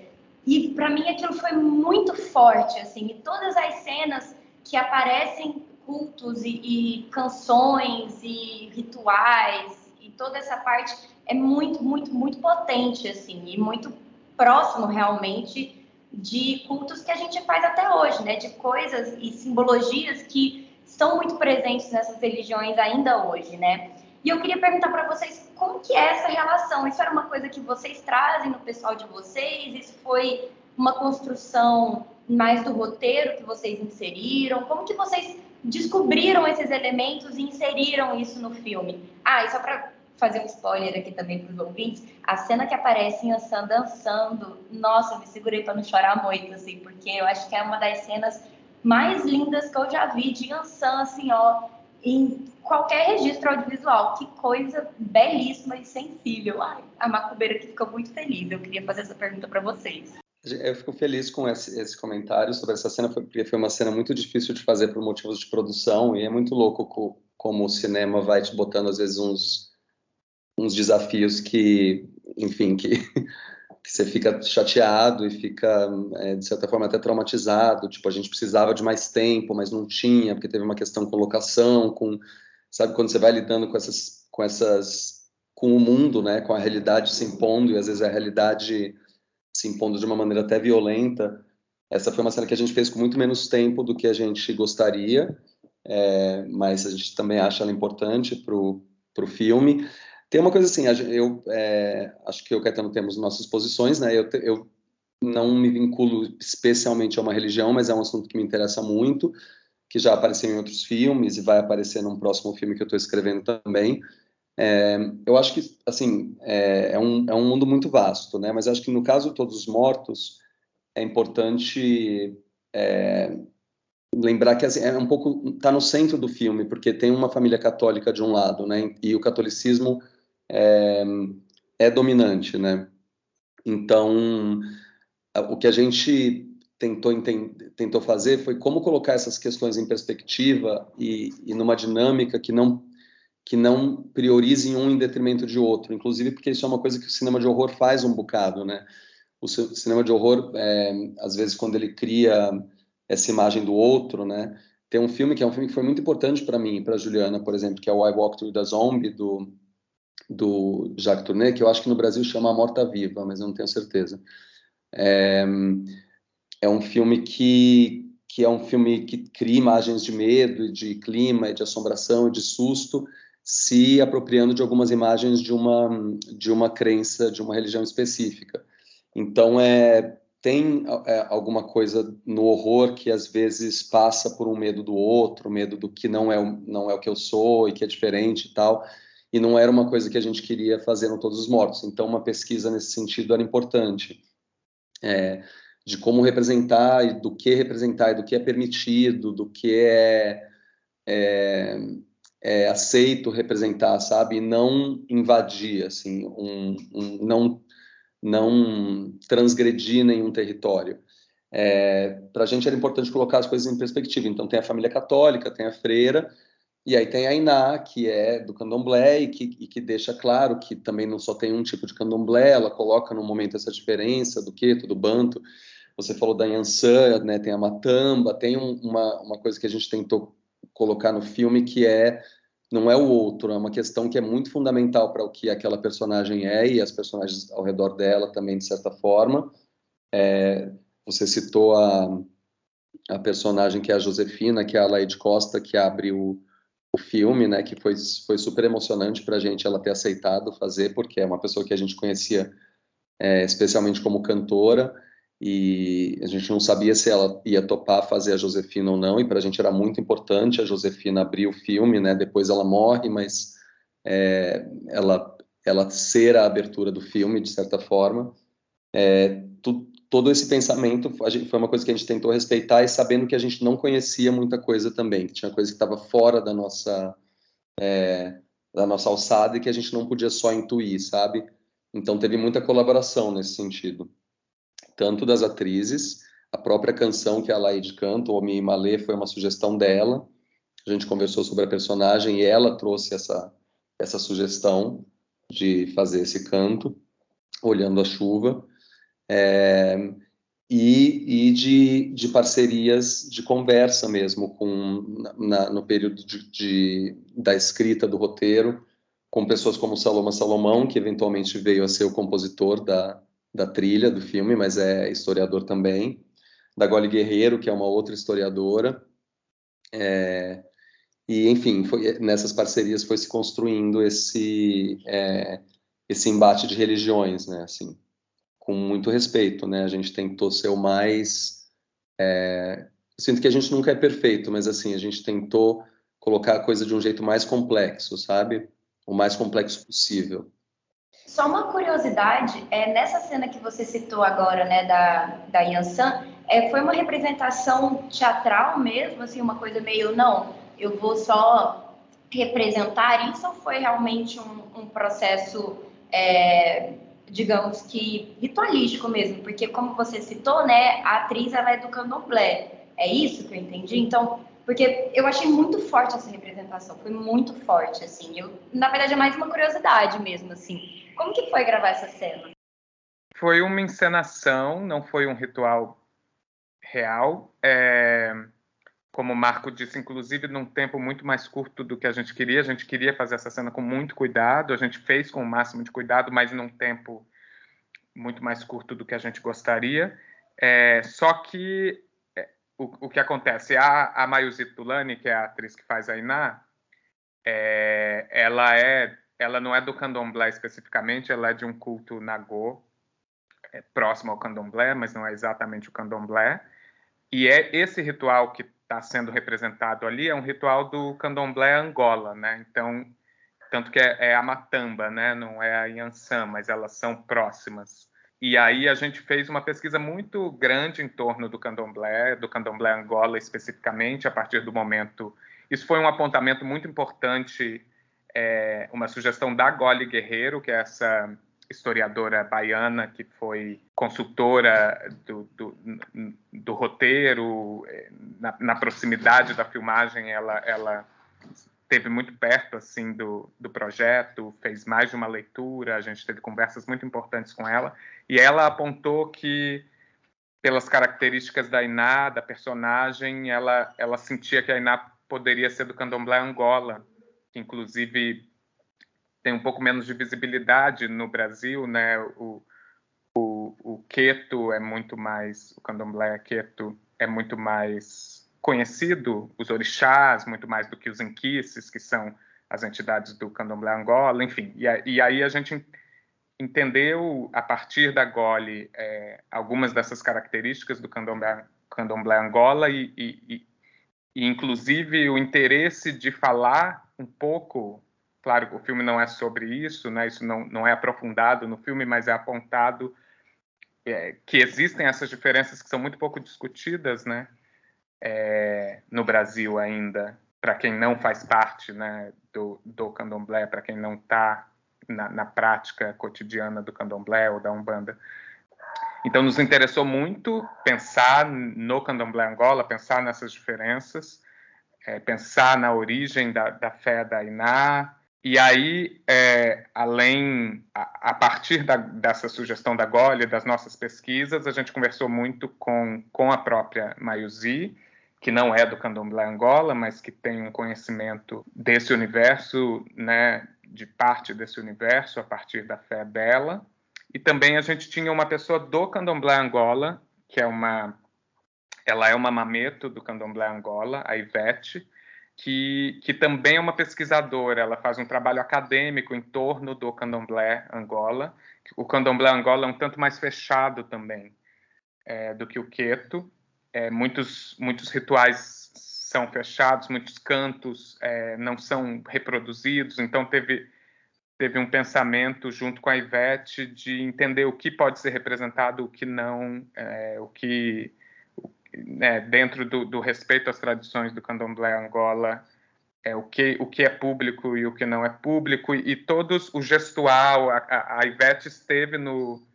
E para mim aquilo foi muito forte, assim, e todas as cenas que aparecem cultos e, e canções e rituais e toda essa parte é muito, muito, muito potente, assim, e muito próximo realmente de cultos que a gente faz até hoje, né? De coisas e simbologias que estão muito presentes nessas religiões ainda hoje, né? E eu queria perguntar para vocês como que é essa relação? Isso era uma coisa que vocês trazem no pessoal de vocês? Isso foi uma construção mais do roteiro que vocês inseriram? Como que vocês descobriram esses elementos e inseriram isso no filme? Ah, e só para fazer um spoiler aqui também para os ouvintes, a cena que aparece em Ansan dançando, nossa, eu me segurei para não chorar muito, assim, porque eu acho que é uma das cenas mais lindas que eu já vi de Ansan, assim, ó, em qualquer registro audiovisual. Que coisa belíssima e sensível. Ai, a macumbeira que ficou muito feliz. Eu queria fazer essa pergunta para vocês. Eu fico feliz com esse, esse, comentário sobre essa cena, porque foi uma cena muito difícil de fazer por motivos de produção, e é muito louco co, como o cinema vai te botando, às vezes, uns, uns desafios que, enfim, que, que você fica chateado e fica, é, de certa forma, até traumatizado. Tipo, a gente precisava de mais tempo, mas não tinha, porque teve uma questão com locação, com, sabe, quando você vai lidando com essas, com essas, com o mundo, né, com a realidade se impondo, e às vezes a realidade se impondo de uma maneira até violenta. Essa foi uma cena que a gente fez com muito menos tempo do que a gente gostaria, é, mas a gente também acha ela importante para o filme. Tem uma coisa assim, eu é, acho que eu e o Caetano temos nossas posições, né? Eu, eu não me vinculo especialmente a uma religião, mas é um assunto que me interessa muito, que já apareceu em outros filmes e vai aparecer num próximo filme que eu estou escrevendo também. É, eu acho que, assim, é, é, um, é um mundo muito vasto, né? Mas acho que no caso de Todos os Mortos, é importante é, lembrar que assim, é um pouco está no centro do filme, porque tem uma família católica de um lado, né? E o catolicismo é, é dominante, né? Então, o que a gente tentou, tentou fazer foi como colocar essas questões em perspectiva e, e numa dinâmica que não que não priorizem um em detrimento de outro, inclusive porque isso é uma coisa que o cinema de horror faz um bocado, né? O cinema de horror, é, às vezes, quando ele cria essa imagem do outro, né? Tem um filme que é um filme que foi muito importante para mim, para Juliana, por exemplo, que é o I Walk Through the Zombie do do Jacques Tourneur, que eu acho que no Brasil chama Morta Viva, mas eu não tenho certeza. É, é um filme que que é um filme que cria imagens de medo, de clima, de assombração, de susto, se apropriando de algumas imagens de uma de uma crença, de uma religião específica. Então é tem é, alguma coisa no horror que às vezes passa por um medo do outro, medo do que não é não é o que eu sou e que é diferente e tal. E não era uma coisa que a gente queria fazer no Todos os Mortos. Então uma pesquisa nesse sentido era importante. É, de como representar e do que representar e do que é permitido, do que é, é é, aceito representar, sabe? E não invadir, assim, um, um, não, não transgredir nenhum território. É, Para a gente era importante colocar as coisas em perspectiva. Então, tem a família católica, tem a freira, e aí tem a Iná, que é do candomblé e que, e que deixa claro que também não só tem um tipo de candomblé, ela coloca no momento essa diferença do queto, do banto. Você falou da Yansan, né, tem a Matamba, tem um, uma, uma coisa que a gente tentou colocar no filme que é não é o outro, é uma questão que é muito fundamental para o que aquela personagem é e as personagens ao redor dela também, de certa forma. É, você citou a, a personagem que é a Josefina, que é a Laide Costa, que abre o, o filme, né, que foi, foi super emocionante para a gente ela ter aceitado fazer, porque é uma pessoa que a gente conhecia é, especialmente como cantora, e a gente não sabia se ela ia topar fazer a Josefina ou não, e para a gente era muito importante a Josefina abrir o filme, né? Depois ela morre, mas é, ela ela ser a abertura do filme de certa forma. É, tu, todo esse pensamento gente, foi uma coisa que a gente tentou respeitar e sabendo que a gente não conhecia muita coisa também, que tinha coisa que estava fora da nossa é, da nossa alçada e que a gente não podia só intuir, sabe? Então teve muita colaboração nesse sentido, tanto das atrizes, a própria canção que a Laide canta, o Omi Malê, foi uma sugestão dela. A gente conversou sobre a personagem e ela trouxe essa essa sugestão de fazer esse canto, olhando a chuva. É, e, e de, de, parcerias de conversa mesmo com na, no período de, de, da escrita do roteiro com pessoas como Saloma Salomão que eventualmente veio a ser o compositor da, da trilha do filme mas é historiador também da Goli Guerreiro que é uma outra historiadora é, e enfim foi, nessas parcerias foi se construindo esse é, esse embate de religiões né assim com muito respeito, né? A gente tentou ser o mais. É... sinto que a gente nunca é perfeito, mas assim, a gente tentou colocar a coisa de um jeito mais complexo, sabe? O mais complexo possível. Só uma curiosidade, é, nessa cena que você citou agora, né, da, da Yansan, é, foi uma representação teatral mesmo, assim, uma coisa meio, não, eu vou só representar isso ou foi realmente um, um processo é, digamos que ritualístico mesmo, porque como você citou, né, a atriz ela é do candomblé. É isso que eu entendi. Então, porque eu achei muito forte essa representação, foi muito forte assim. Eu, na verdade é mais uma curiosidade mesmo assim. Como que foi gravar essa cena? Foi uma encenação, não foi um ritual real. É como o Marco disse, inclusive num tempo muito mais curto do que a gente queria. A gente queria fazer essa cena com muito cuidado, a gente fez com o máximo de cuidado, mas num tempo muito mais curto do que a gente gostaria. É, só que é, o, o, que acontece, a, a Mayuzi Tulani, que é a atriz que faz a Iná, é, ela é, ela não é do candomblé especificamente, ela é de um culto nagô, é próximo ao candomblé, mas não é exatamente o candomblé. E é esse ritual que está sendo representado ali é um ritual do candomblé Angola, né? Então, tanto que é, é a matamba, né? Não é a Yansan, mas elas são próximas. E aí a gente fez uma pesquisa muito grande em torno do candomblé, do candomblé Angola especificamente, a partir do momento. Isso foi um apontamento muito importante, é, uma sugestão da Goli Guerreiro, que é essa historiadora baiana que foi consultora do, do, do roteiro, eh, na, na, proximidade da filmagem, ela, ela esteve muito perto assim do, do projeto, fez mais de uma leitura, a gente teve conversas muito importantes com ela, e ela apontou que pelas características da Iná, da personagem, ela, ela sentia que a Iná poderia ser do candomblé Angola, que inclusive tem um pouco menos de visibilidade no Brasil, né? O, o, o Queto é muito mais, o candomblé Queto é muito mais conhecido, os orixás, muito mais do que os inquices, que são as entidades do candomblé Angola, enfim. E, e aí a gente entendeu, a partir da Gole, é, algumas dessas características do candomblé, candomblé Angola e, e, e, inclusive, o interesse de falar um pouco Claro que o filme não é sobre isso, né? isso não, não é aprofundado no filme, mas é apontado é, que existem essas diferenças que são muito pouco discutidas né? É, no Brasil ainda, para quem não faz parte né, do, do candomblé, para quem não está na, na, prática cotidiana do candomblé ou da Umbanda. Então, nos interessou muito pensar no candomblé Angola, pensar nessas diferenças, é, pensar na origem da, da fé da Iná, e aí, é, além, a, a partir da, dessa sugestão da Gole, das nossas pesquisas, a gente conversou muito com, com a própria Mayuzi, que não é do candomblé Angola, mas que tem um conhecimento desse universo, né, de parte desse universo a partir da fé dela. E também a gente tinha uma pessoa do candomblé Angola, que é uma ela é uma mameto do candomblé Angola, a Ivete, que, que também é uma pesquisadora, ela faz um trabalho acadêmico em torno do candomblé Angola. O candomblé Angola é um tanto mais fechado também é, do que o queto. É, muitos, muitos rituais são fechados, muitos cantos é, não são reproduzidos, então teve teve um pensamento junto com a Ivete de entender o que pode ser representado, o que não, é, o que né, dentro do, do, respeito às tradições do candomblé Angola, é, o, que, o que é público e o que não é público, e, e todos, o gestual, a, a, Ivete esteve no,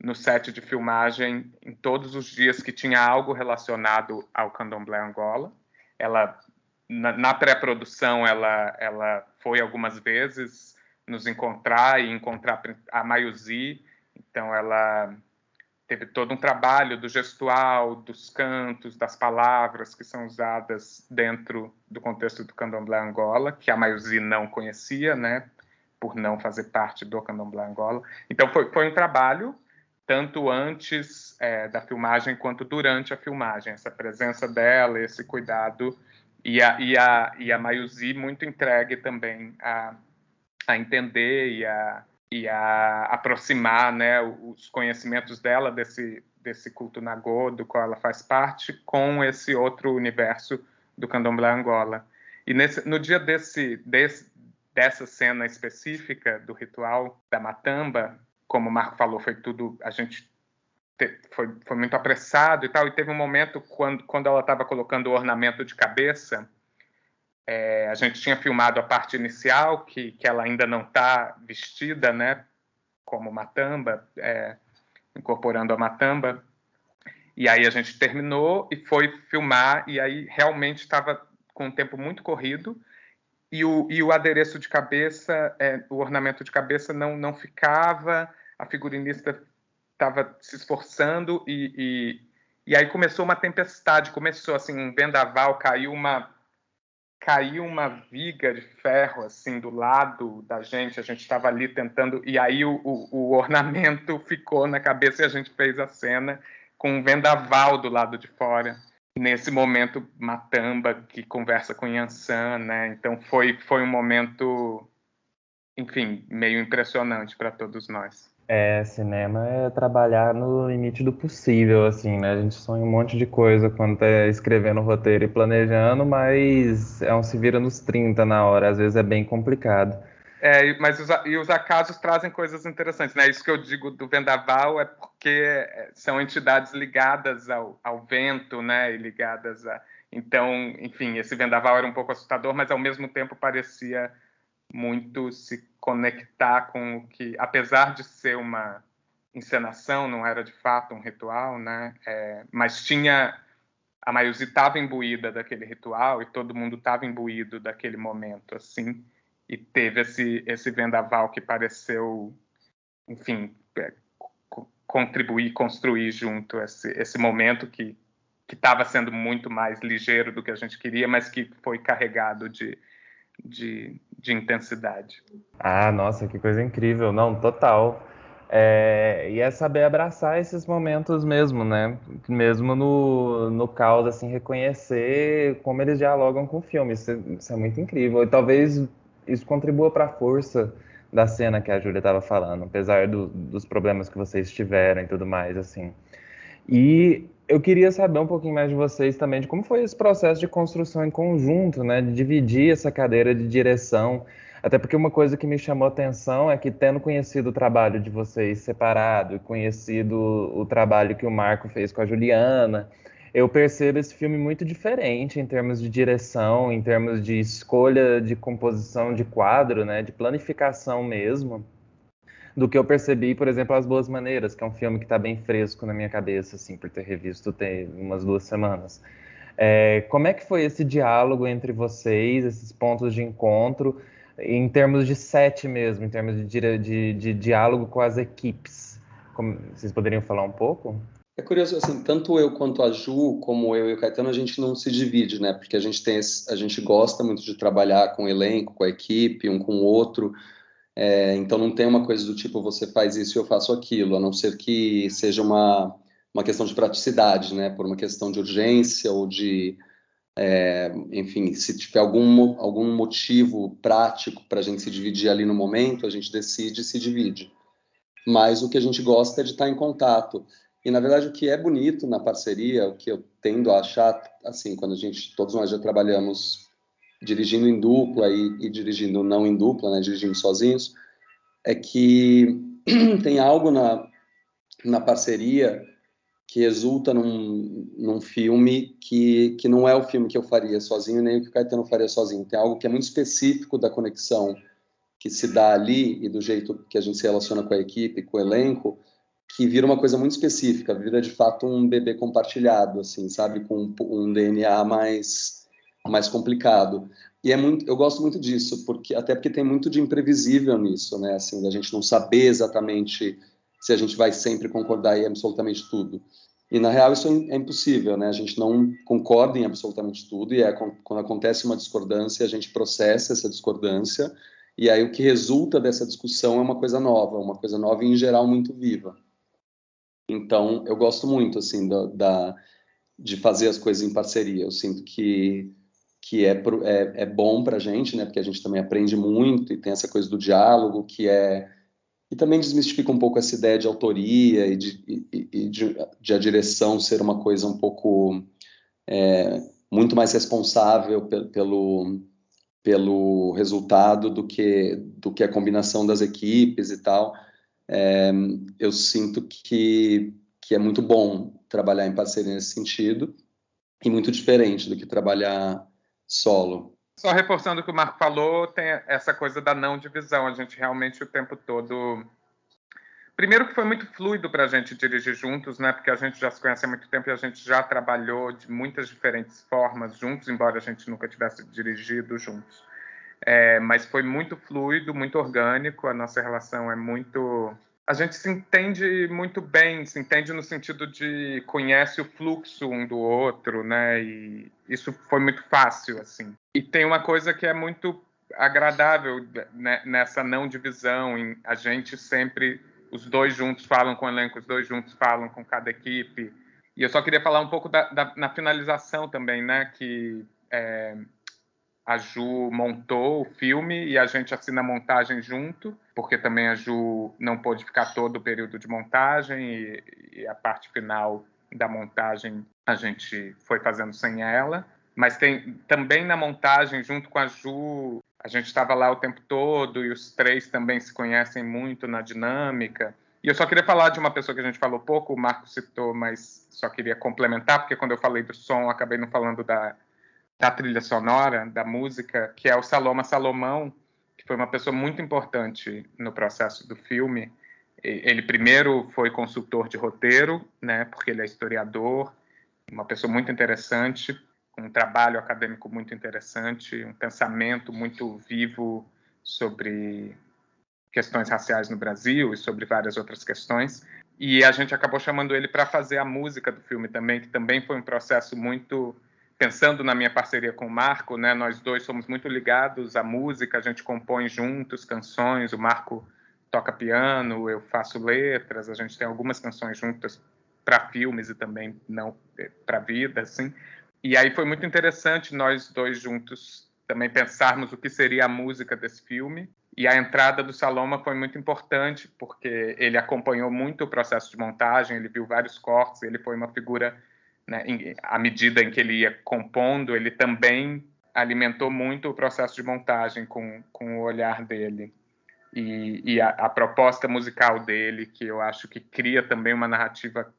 no set de filmagem em todos os dias que tinha algo relacionado ao candomblé Angola. Ela, na, na pré-produção, ela, ela foi algumas vezes nos encontrar e encontrar a Mayuzi, então ela teve todo um trabalho do gestual, dos cantos, das palavras que são usadas dentro do contexto do candomblé Angola, que a Mayuzi não conhecia, né, por não fazer parte do candomblé Angola. Então foi, foi um trabalho tanto antes é, da filmagem quanto durante a filmagem, essa presença dela, esse cuidado e a, e a, e a muito entregue também a, a entender e a e a aproximar né, os conhecimentos dela desse, desse culto Nagô, do qual ela faz parte, com esse outro universo do candomblé Angola. E nesse, no dia desse, desse, dessa cena específica do ritual da matamba, como o Marco falou, foi tudo, a gente te, foi, foi muito apressado e tal, e teve um momento quando, quando ela estava colocando o ornamento de cabeça, é, a gente tinha filmado a parte inicial, que, que ela ainda não está vestida, né, como matamba, é, incorporando a matamba. E aí a gente terminou e foi filmar, e aí realmente estava com um tempo muito corrido, e o, e o adereço de cabeça, é, o ornamento de cabeça não, não ficava, a figurinista estava se esforçando, e, e, e aí começou uma tempestade, começou assim, um vendaval, caiu uma caiu uma viga de ferro assim do lado da gente, a gente estava ali tentando, e aí o, o, o, ornamento ficou na cabeça e a gente fez a cena com um vendaval do lado de fora. Nesse momento, Matamba, que conversa com Yansan, né? Então foi, foi um momento, enfim, meio impressionante para todos nós. É, cinema é trabalhar no limite do possível, assim, né? A gente sonha um monte de coisa quando tá escrevendo roteiro e planejando, mas é um se vira nos 30 na hora, às vezes é bem complicado. É, mas os, e os acasos trazem coisas interessantes, né? Isso que eu digo do vendaval é porque é, são entidades ligadas ao, ao vento, né? E ligadas a. Então, enfim, esse vendaval era um pouco assustador, mas ao mesmo tempo parecia muito se conectar com o que, apesar de ser uma encenação, não era de fato um ritual, né? É, mas tinha a Mayuzi estava imbuída daquele ritual e todo mundo estava imbuído daquele momento, assim, e teve esse esse vendaval que pareceu, enfim, é, contribuir, construir junto esse esse momento que que estava sendo muito mais ligeiro do que a gente queria, mas que foi carregado de de, de intensidade. Ah, nossa, que coisa incrível. Não, total. É, e é saber abraçar esses momentos mesmo, né? Mesmo no, no caos, assim, reconhecer como eles dialogam com o filme. Isso, isso é muito incrível. E talvez isso contribua para a força da cena que a Júlia estava falando, apesar do, dos problemas que vocês tiveram e tudo mais, assim. E eu queria saber um pouquinho mais de vocês também, de como foi esse processo de construção em conjunto, né? De dividir essa cadeira de direção. Até porque uma coisa que me chamou atenção é que, tendo conhecido o trabalho de vocês separado conhecido o trabalho que o Marco fez com a Juliana, eu percebo esse filme muito diferente em termos de direção, em termos de escolha de composição de quadro, né? De planificação mesmo do que eu percebi, por exemplo, As Boas Maneiras, que é um filme que está bem fresco na minha cabeça, assim, por ter revisto tem umas duas semanas. É, como é que foi esse diálogo entre vocês, esses pontos de encontro, em termos de set mesmo, em termos de, de, de diálogo com as equipes? Como, vocês poderiam falar um pouco? É curioso, assim, tanto eu quanto a Ju, como eu e o Caetano, a gente não se divide, né? Porque a gente tem, esse, a gente gosta muito de trabalhar com o elenco, com a equipe, um com o outro. É, então não tem uma coisa do tipo você faz isso e eu faço aquilo, a não ser que seja uma, uma questão de praticidade, né? Por uma questão de urgência ou de, é, enfim, se tiver algum, algum motivo prático para a gente se dividir ali no momento, a gente decide e se divide. Mas o que a gente gosta é de estar em contato. E na verdade o que é bonito na parceria, o que eu tendo a achar, assim, quando a gente, todos nós já trabalhamos dirigindo em dupla e, e, dirigindo não em dupla, né, dirigindo sozinhos, é que tem algo na, na parceria que resulta num, num filme que, que não é o filme que eu faria sozinho, nem o que o Caetano faria sozinho. Tem algo que é muito específico da conexão que se dá ali e do jeito que a gente se relaciona com a equipe, com o elenco, que vira uma coisa muito específica, vira de fato um bebê compartilhado, assim, sabe, com um, DNA mais mais complicado. E é muito, eu gosto muito disso, porque até porque tem muito de imprevisível nisso, né, assim, da gente não saber exatamente se a gente vai sempre concordar em absolutamente tudo. E na real isso é impossível, né? A gente não concorda em absolutamente tudo e é quando acontece uma discordância a gente processa essa discordância e aí o que resulta dessa discussão é uma coisa nova, uma coisa nova e em geral muito viva. Então eu gosto muito assim da, da de fazer as coisas em parceria. Eu sinto que que é, é, é bom para a gente, né? Porque a gente também aprende muito e tem essa coisa do diálogo que é e também desmistifica um pouco essa ideia de autoria e de, e, e de, de a direção ser uma coisa um pouco é, muito mais responsável pelo, pelo resultado do que, do que a combinação das equipes e tal. É, eu sinto que, que é muito bom trabalhar em parceria nesse sentido e muito diferente do que trabalhar solo. Só reforçando o que o Marco falou, tem essa coisa da não divisão. A gente realmente o tempo todo. Primeiro que foi muito fluido para a gente dirigir juntos, né? Porque a gente já se conhece há muito tempo e a gente já trabalhou de muitas diferentes formas juntos, embora a gente nunca tivesse dirigido juntos. É, mas foi muito fluido, muito orgânico. A nossa relação é muito a gente se entende muito bem, se entende no sentido de conhece o fluxo um do outro, né? E isso foi muito fácil, assim. E tem uma coisa que é muito agradável né, nessa não divisão, em a gente sempre os dois juntos falam com o elenco, os dois juntos falam com cada equipe. E eu só queria falar um pouco da, da na finalização também, né? Que é, a Ju montou o filme e a gente assina a montagem junto, porque também a Ju não pôde ficar todo o período de montagem e, e, a parte final da montagem a gente foi fazendo sem ela. Mas tem também na montagem, junto com a Ju, a gente estava lá o tempo todo e os três também se conhecem muito na dinâmica. E eu só queria falar de uma pessoa que a gente falou pouco, o Marco citou, mas só queria complementar, porque quando eu falei do som, acabei não falando da da trilha sonora, da música, que é o Saloma Salomão, que foi uma pessoa muito importante no processo do filme. Ele primeiro foi consultor de roteiro, né, porque ele é historiador, uma pessoa muito interessante, com um trabalho acadêmico muito interessante, um pensamento muito vivo sobre questões raciais no Brasil e sobre várias outras questões. E a gente acabou chamando ele para fazer a música do filme também, que também foi um processo muito pensando na minha parceria com o Marco, né, nós dois somos muito ligados à música, a gente compõe juntos canções, o Marco toca piano, eu faço letras, a gente tem algumas canções juntas para filmes e também não é, para vida, assim. E aí foi muito interessante nós dois juntos também pensarmos o que seria a música desse filme. E a entrada do Saloma foi muito importante, porque ele acompanhou muito o processo de montagem, ele viu vários cortes, ele foi uma figura né, à medida em que ele ia compondo, ele também alimentou muito o processo de montagem com, com o olhar dele. E, e a, a, proposta musical dele, que eu acho que cria também uma narrativa,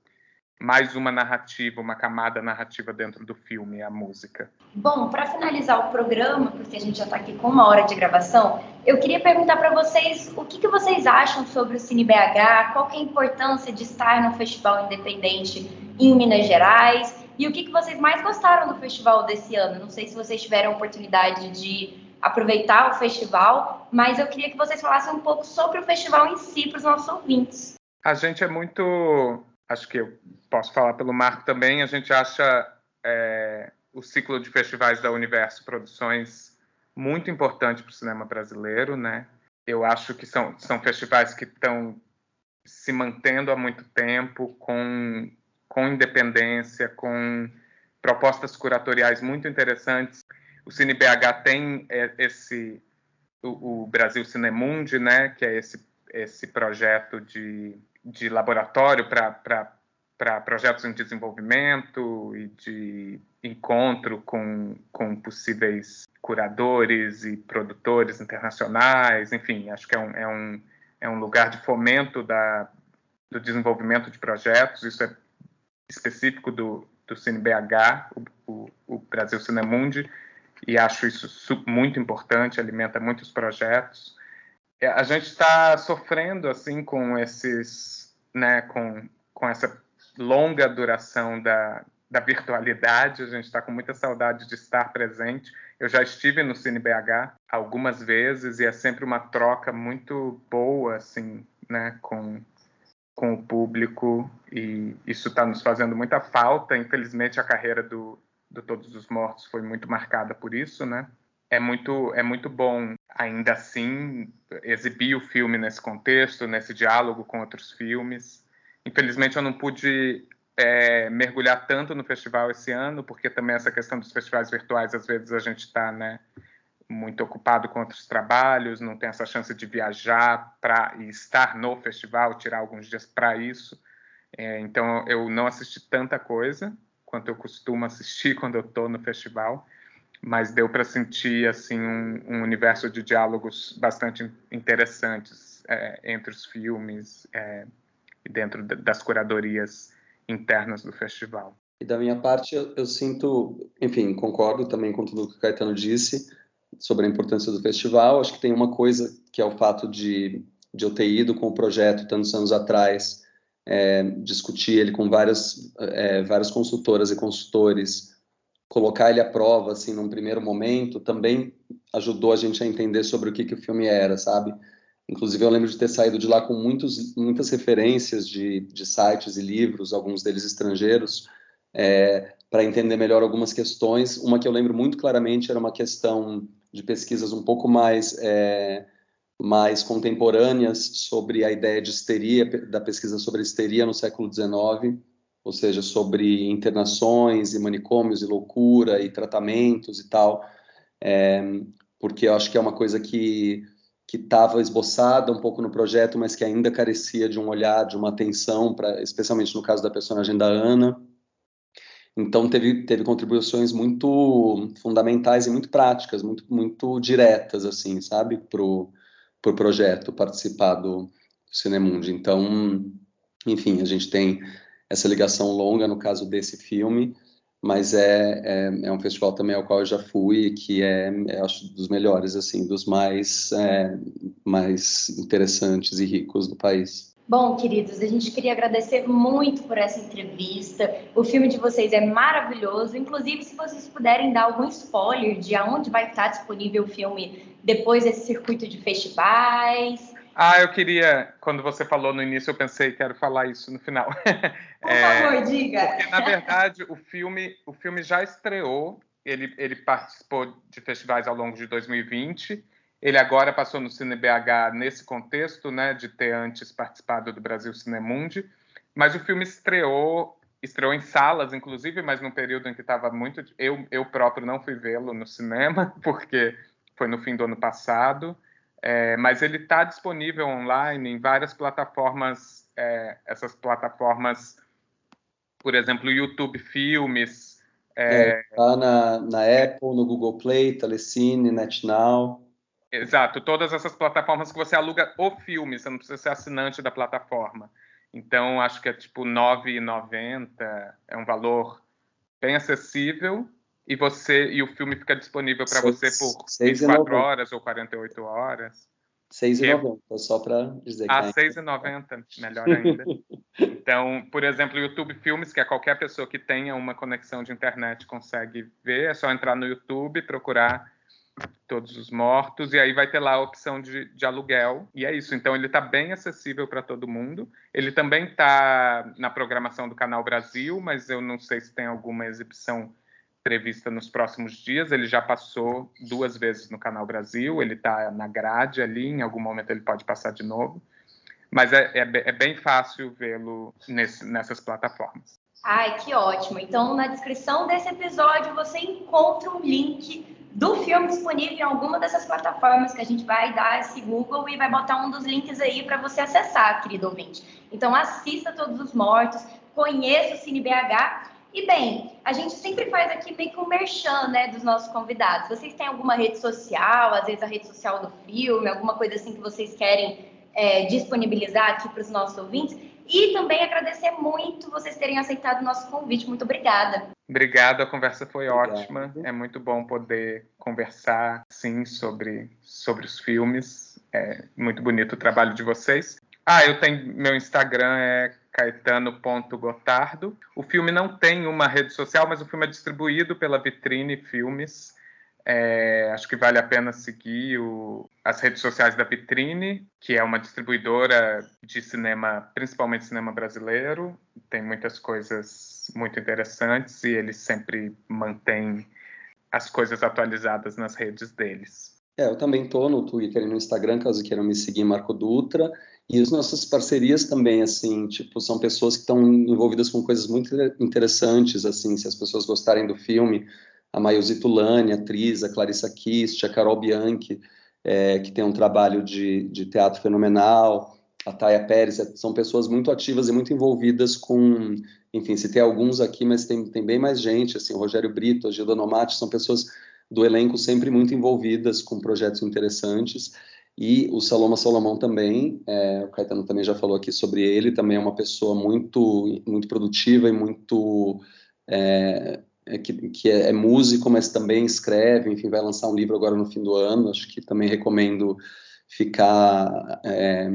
mais uma narrativa, uma camada narrativa dentro do filme, a música. Bom, para finalizar o programa, porque a gente já está aqui com uma hora de gravação, eu queria perguntar para vocês o que, que, vocês acham sobre o Cine BH, qual é a importância de estar no Festival Independente em Minas Gerais. E o que, que vocês mais gostaram do festival desse ano? Não sei se vocês tiveram a oportunidade de aproveitar o festival, mas eu queria que vocês falassem um pouco sobre o festival em si para os nossos ouvintes. A gente é muito. Acho que eu posso falar pelo Marco também. A gente acha é, o ciclo de festivais da Universo Produções muito importante para o cinema brasileiro, né? Eu acho que são, são festivais que estão se mantendo há muito tempo, com com independência, com propostas curatoriais muito interessantes. O CineBH tem é, esse o, o Brasil Cinemundi, né, que é esse esse projeto de, de laboratório para projetos em desenvolvimento e de encontro com, com possíveis curadores e produtores internacionais, enfim, acho que é um, é um, é um lugar de fomento da, do desenvolvimento de projetos, isso é específico do, do CineBH, o, o, o Brasil Cinemundi, e acho isso muito importante, alimenta muitos projetos. É, a gente está sofrendo assim com esses, né, com, com essa longa duração da, da virtualidade, a gente está com muita saudade de estar presente. Eu já estive no Cine BH algumas vezes e é sempre uma troca muito boa, assim, né, com, com o público e isso está nos fazendo muita falta. Infelizmente, a carreira do, do Todos os Mortos foi muito marcada por isso, né? É muito, é muito bom, ainda assim, exibir o filme nesse contexto, nesse diálogo com outros filmes. Infelizmente, eu não pude é, mergulhar tanto no festival esse ano, porque também essa questão dos festivais virtuais, às vezes a gente está né, muito ocupado com outros trabalhos, não tem essa chance de viajar para estar no festival, tirar alguns dias para isso. É, então eu não assisti tanta coisa quanto eu costumo assistir quando eu estou no festival, mas deu para sentir assim um, um, universo de diálogos bastante interessantes é, entre os filmes é, e dentro das curadorias internas do festival. E da minha parte, eu, eu, sinto, enfim, concordo também com tudo que o Caetano disse sobre a importância do festival. Acho que tem uma coisa que é o fato de, de eu ter ido com o projeto tantos anos atrás, é, discutir ele com várias, é, várias consultoras e consultores, colocar ele à prova, assim, num primeiro momento, também ajudou a gente a entender sobre o que, que o filme era, sabe? Inclusive, eu lembro de ter saído de lá com muitos, muitas referências de, de sites e livros, alguns deles estrangeiros, é, para entender melhor algumas questões. Uma que eu lembro muito claramente era uma questão de pesquisas um pouco mais, é, mais contemporâneas sobre a ideia de histeria, da pesquisa sobre histeria no século XIX, ou seja, sobre internações e manicômios e loucura e tratamentos e tal, é, porque eu acho que é uma coisa que que estava esboçada um pouco no projeto, mas que ainda carecia de um olhar, de uma atenção, pra, especialmente no caso da personagem da Ana. Então teve, teve contribuições muito fundamentais e muito práticas, muito, muito diretas, assim, sabe, pro, pro projeto participar do Cinemundi. Então, enfim, a gente tem essa ligação longa no caso desse filme, mas é, é, é, um festival também ao qual eu já fui, que é, é acho, dos melhores, assim, dos mais, é, mais interessantes e ricos do país. Bom, queridos, a gente queria agradecer muito por essa entrevista. O filme de vocês é maravilhoso. Inclusive, se vocês puderem dar algum spoiler de aonde vai estar disponível o filme depois desse circuito de festivais, ah, eu queria, quando você falou no início, eu pensei, quero falar isso no final. Por é, favor, diga. Porque, na verdade, o filme, o filme já estreou, ele, ele participou de festivais ao longo de 2020, ele agora passou no Cine BH nesse contexto, né, de ter antes participado do Brasil Cinemundi, mas o filme estreou, estreou em salas, inclusive, mas num período em que estava muito... Eu, eu próprio não fui vê-lo no cinema, porque foi no fim do ano passado, é, mas ele está disponível online em várias plataformas, é, essas plataformas, por exemplo, YouTube Filmes. É, é tá na, na Apple, no Google Play, Telecine, NetNow. Exato, todas essas plataformas que você aluga o filme, você não precisa ser assinante da plataforma. Então, acho que é tipo R$ 9,90, é um valor bem acessível e você e o filme fica disponível para você por 24 horas ou 48 horas. 6,90, que... só para dizer ah, que. Ah, 6,90, melhor ainda. então, por exemplo, YouTube Filmes, que é qualquer pessoa que tenha uma conexão de internet consegue ver, é só entrar no YouTube, procurar todos os mortos, e aí vai ter lá a opção de, de aluguel, e é isso. Então, ele está bem acessível para todo mundo. Ele também está na programação do Canal Brasil, mas eu não sei se tem alguma exibição prevista nos próximos dias. Ele já passou duas vezes no Canal Brasil, ele está na grade ali, em algum momento ele pode passar de novo. Mas é, é, é bem fácil vê-lo nessas plataformas. Ai, que ótimo! Então, na descrição desse episódio, você encontra um link do filme disponível em alguma dessas plataformas que a gente vai dar esse Google e vai botar um dos links aí para você acessar, querido ouvinte. Então, assista Todos os Mortos, conheça o Cine BH e bem, a gente sempre faz aqui meio que um merchan, né, dos nossos convidados. Vocês têm alguma rede social, às vezes a rede social do filme, alguma coisa assim que vocês querem é, disponibilizar aqui para os nossos ouvintes. E também agradecer muito vocês terem aceitado o nosso convite. Muito obrigada. Obrigado, a conversa foi Obrigado. ótima. É muito bom poder conversar, sim, sobre, sobre os filmes. É muito bonito o trabalho de vocês. Ah, eu tenho. Meu Instagram é caetano.gotardo. O filme não tem uma rede social, mas o filme é distribuído pela Vitrine Filmes. É, acho que vale a pena seguir o, as redes sociais da Vitrine, que é uma distribuidora de cinema, principalmente cinema brasileiro. Tem muitas coisas muito interessantes e eles sempre mantêm as coisas atualizadas nas redes deles. É, eu também estou no Twitter e no Instagram, caso queiram me seguir, Marco Dutra. E as nossas parcerias também, assim, tipo, são pessoas que estão envolvidas com coisas muito interessantes, assim, se as pessoas gostarem do filme, a Maiosi Tulani, atriz, a Clarissa Kist, a Carol Bianchi, é, que tem um trabalho de, de teatro fenomenal, a Taya Pérez, é, são pessoas muito ativas e muito envolvidas com, enfim, se tem alguns aqui, mas tem, tem bem mais gente, assim, o Rogério Brito, a Gilda Nomati, são pessoas do elenco sempre muito envolvidas com projetos interessantes, e o Saloma Salomão também, é, o Caetano também já falou aqui sobre ele, também é uma pessoa muito, muito produtiva e muito é, é, que, que é, é, músico, mas também escreve, enfim, vai lançar um livro agora no fim do ano, acho que também recomendo ficar é,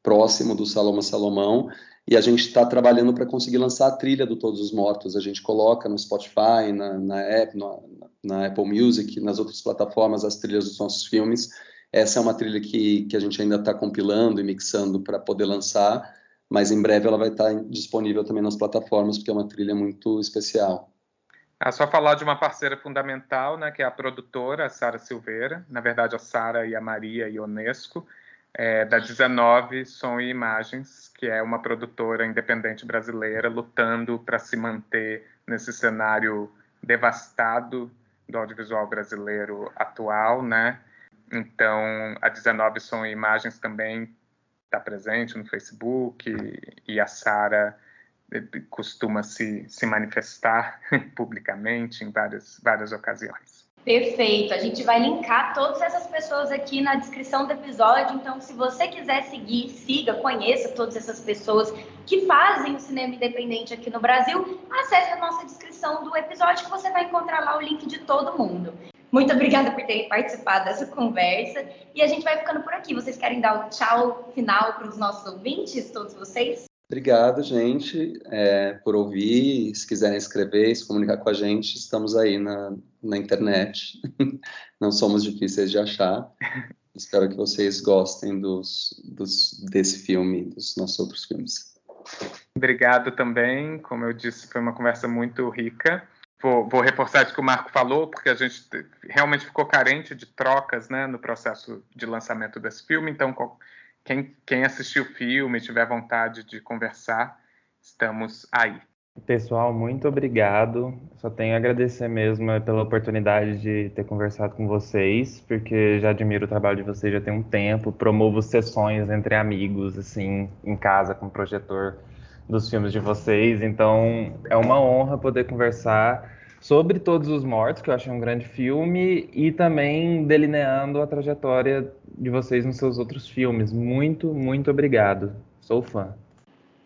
próximo do Saloma Salomão, e a gente está trabalhando para conseguir lançar a trilha do Todos os Mortos, a gente coloca no Spotify, na, na, App, na, Apple Music, nas outras plataformas, as trilhas dos nossos filmes, essa é uma trilha que, que a gente ainda está compilando e mixando para poder lançar, mas em breve ela vai estar tá disponível também nas plataformas, porque é uma trilha muito especial. É só falar de uma parceira fundamental, né, que é a produtora, a Sara Silveira, na verdade a Sara e a Maria Ionesco, é, da 19 Som e Imagens, que é uma produtora independente brasileira lutando para se manter nesse cenário devastado do audiovisual brasileiro atual, né? Então, a 19 Som e Imagens também está presente no Facebook e a Sara costuma se, se manifestar publicamente em várias, várias ocasiões. Perfeito. A gente vai linkar todas essas pessoas aqui na descrição do episódio. Então, se você quiser seguir, siga, conheça todas essas pessoas que fazem o cinema independente aqui no Brasil. Acesse a nossa descrição do episódio que você vai encontrar lá o link de todo mundo. Muito obrigada por terem participado dessa conversa. E a gente vai ficando por aqui. Vocês querem dar o tchau final para os nossos ouvintes, todos vocês? Obrigado, gente, é, por ouvir. Se quiserem escrever, se comunicar com a gente, estamos aí na, na internet. Não somos difíceis de achar. Espero que vocês gostem dos, dos, desse filme, dos nossos outros filmes. Obrigado também. Como eu disse, foi uma conversa muito rica. Vou, vou, reforçar isso que o Marco falou, porque a gente realmente ficou carente de trocas né, no processo de lançamento desse filme. Então, quem, quem assistiu o filme, tiver vontade de conversar, estamos aí. Pessoal, muito obrigado. Só tenho a agradecer mesmo pela oportunidade de ter conversado com vocês, porque já admiro o trabalho de vocês já tem um tempo. Promovo sessões entre amigos, assim, em casa com o projetor dos filmes de vocês. Então, é uma honra poder conversar sobre Todos os Mortos, que eu achei um grande filme, e também delineando a trajetória de vocês nos seus outros filmes. Muito, muito obrigado. Sou fã.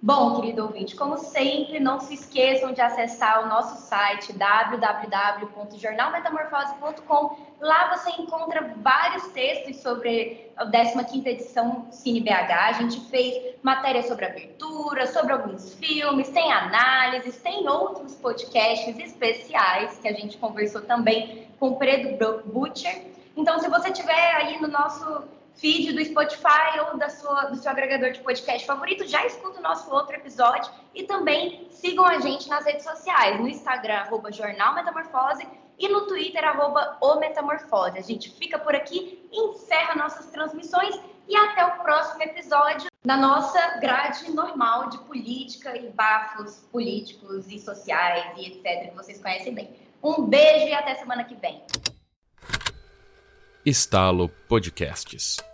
Bom, querido ouvinte, como sempre, não se esqueçam de acessar o nosso site www.jornalmetamorfose.com. Lá você encontra vários textos sobre a 15ª edição Cine BH. A gente fez matéria sobre abertura, sobre alguns filmes, tem análises, tem outros podcasts especiais que a gente conversou também com o Pedro Butcher. Então, se você tiver aí no nosso feed do Spotify ou da sua, do seu agregador de podcast favorito, já escuta o nosso outro episódio e também sigam a gente nas redes sociais, no Instagram, arroba Jornal Metamorfose e no Twitter, arroba O Metamorfose. A gente fica por aqui, encerra nossas transmissões e até o próximo episódio na nossa grade normal de política e bafos políticos e sociais e etc. que vocês conhecem bem. Um beijo e até semana que vem. Estalo Podcasts.